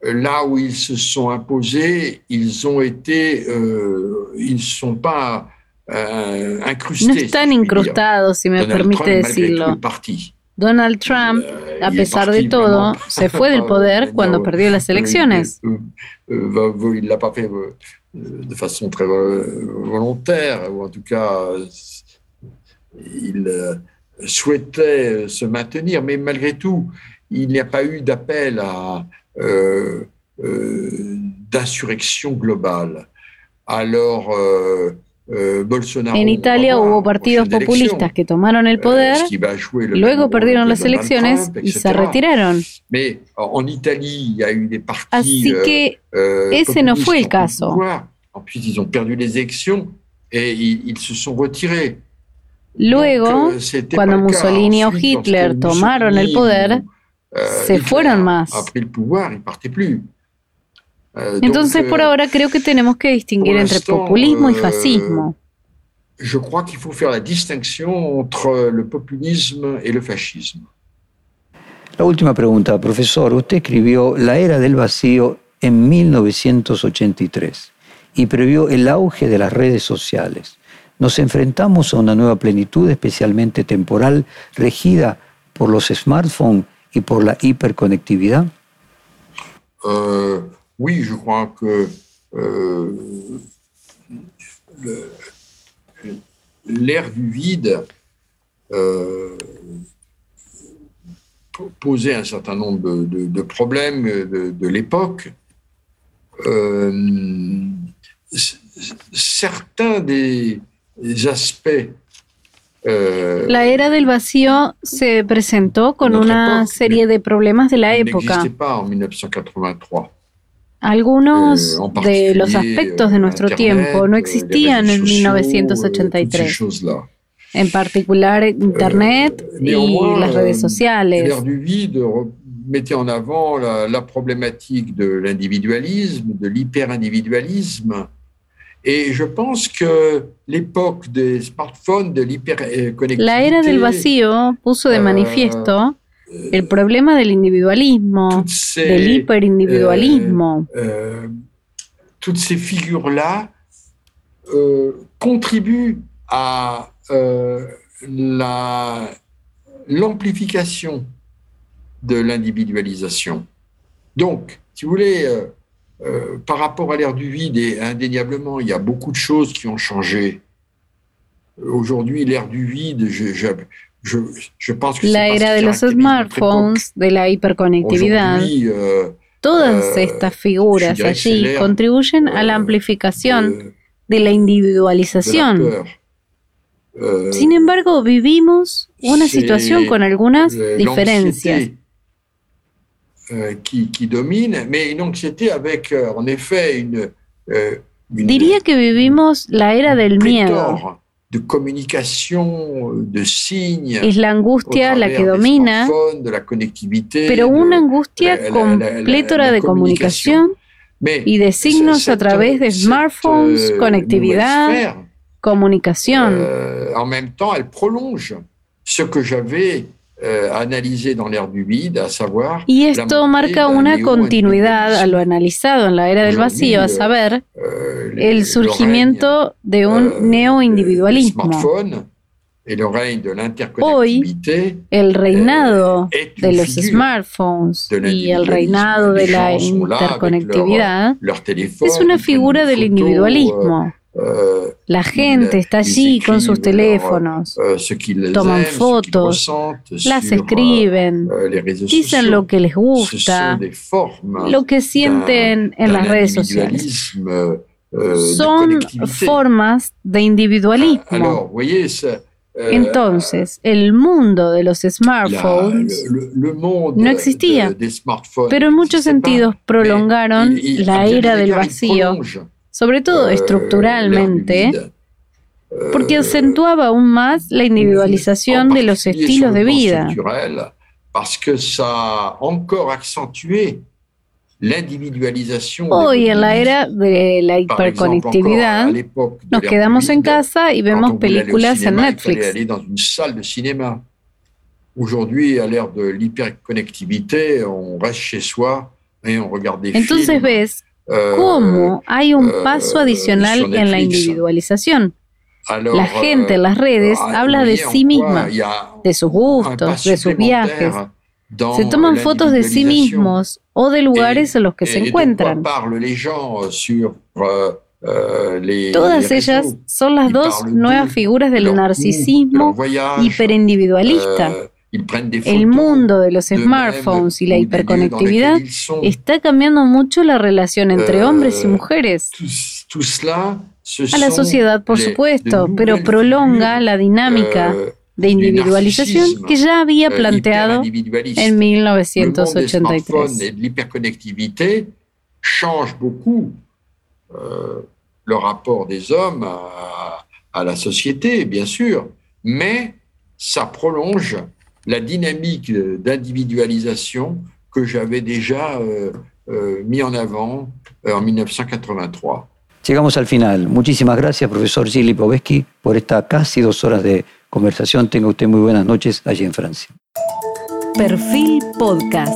là où ils se sont imposés, ils ont été, euh, ils ne sont pas euh, incrustés. No están incrustados, si me permite decirlo. Donald Trump, euh, a pesar de todo, se fue del poder cuando perdió las elecciones. Il l'a pas fait euh, de façon très volontaire, ou en tout cas, il euh, souhaitait se maintenir, mais malgré tout, il n'y a pas eu d'appel à euh, euh, d'insurrection globale. Alors, en Italia hubo partidos populistas que tomaron el poder, luego perdieron las elecciones y se retiraron. Así que ese no fue el caso. Luego, cuando Mussolini o Hitler tomaron el poder, se fueron más. Entonces, por ahora creo que tenemos que distinguir entre populismo y fascismo. Je crois qu'il faut faire la distinction entre le populisme et le fascisme. La última pregunta, profesor. Usted escribió La era del vacío en 1983 y previó el auge de las redes sociales. Nos enfrentamos a una nueva plenitud, especialmente temporal, regida por los smartphones y por la hiperconectividad. Euh, oui, je crois que euh, l'ère du vide euh, posait un certain nombre de, problèmes de, l'époque. Euh, certains des, aspects euh, la era del vacío se presentó con una serie de problemas de la época. Pas en 1983. Algunos eh, de los aspectos de nuestro tiempo no existían en 1983. En particular Internet y las redes sociales. Du vide mettait en avant la, la problématique de l'individualisme, de l'hyperindividualisme. Et je pense que l'époque des smartphones, de l'hyperconnectivité... La era del vacío puso de manifiesto el problema del individualismo, del hiperindividualismo. Euh, euh, toutes ces figures-là euh, contribuent à l'amplification de l'individualisation. Donc, si vous voulez, par rapport à l'ère du vide, et indéniablement, il y a beaucoup de choses qui ont changé. Aujourd'hui, l'ère du vide, je, la era de los smartphones, de la hiperconectividad, euh, todas euh, estas figuras allí contribuyen a la euh, amplificación de la individualización. Sin embargo, vivimos una situación con algunas diferencias. Diría que vivimos la era del miedo de comunicación, de signes. Es la angustia la que domina, pero una angustia completora de comunicación y de signos a través de smartphones, conectividad, comunicación. Euh, en même temps, elle prolonge ce que j'avais euh, y esto marca una continuidad a lo analizado en la era del vacío, a saber, euh, el surgimiento de un euh, neoindividualismo. Hoy, el reinado de los smartphones y el reinado de la interconectividad es una figura del individualismo. Euh, la gente está allí con sus teléfonos, euh, toman fotos, las escriben, euh, dicen lo que les gusta, lo que sienten en las redes sociales. Son formas de individualismo. Entonces, el mundo de los smartphones no existía, pero en muchos sentidos prolongaron la era del vacío sobre todo eh, estructuralmente, porque acentuaba aún más la individualización de los estilos de vida. Hoy, en la era de la hiperconectividad, nos quedamos en casa y vemos películas en Netflix. Entonces ves cómo hay un paso adicional en la individualización. La gente en las redes habla de sí misma, de sus gustos, de sus viajes. Se toman fotos de sí mismos o de lugares en los que se encuentran. Todas ellas son las dos nuevas figuras del narcisismo hiperindividualista el mundo de los smartphones y la hiperconectividad está cambiando mucho la relación entre hombres y mujeres. A la sociedad, por supuesto, pero prolonga la dinámica euh, de individualización que ya había euh, planteado en 1983. L'hyperconnectivité change beaucoup euh, le rapport des hommes à, à la société, bien sûr, mais ça prolonge la dynamique d'individualisation que j'avais déjà euh, euh, mis en avant euh, en 1983. Llegamos al final. Muchísimas gracias, profesor Gilly Poveski, por esta casi dos horas de conversación. Tenga usted muy buenas noches allí en Francia. Perfil Podcast.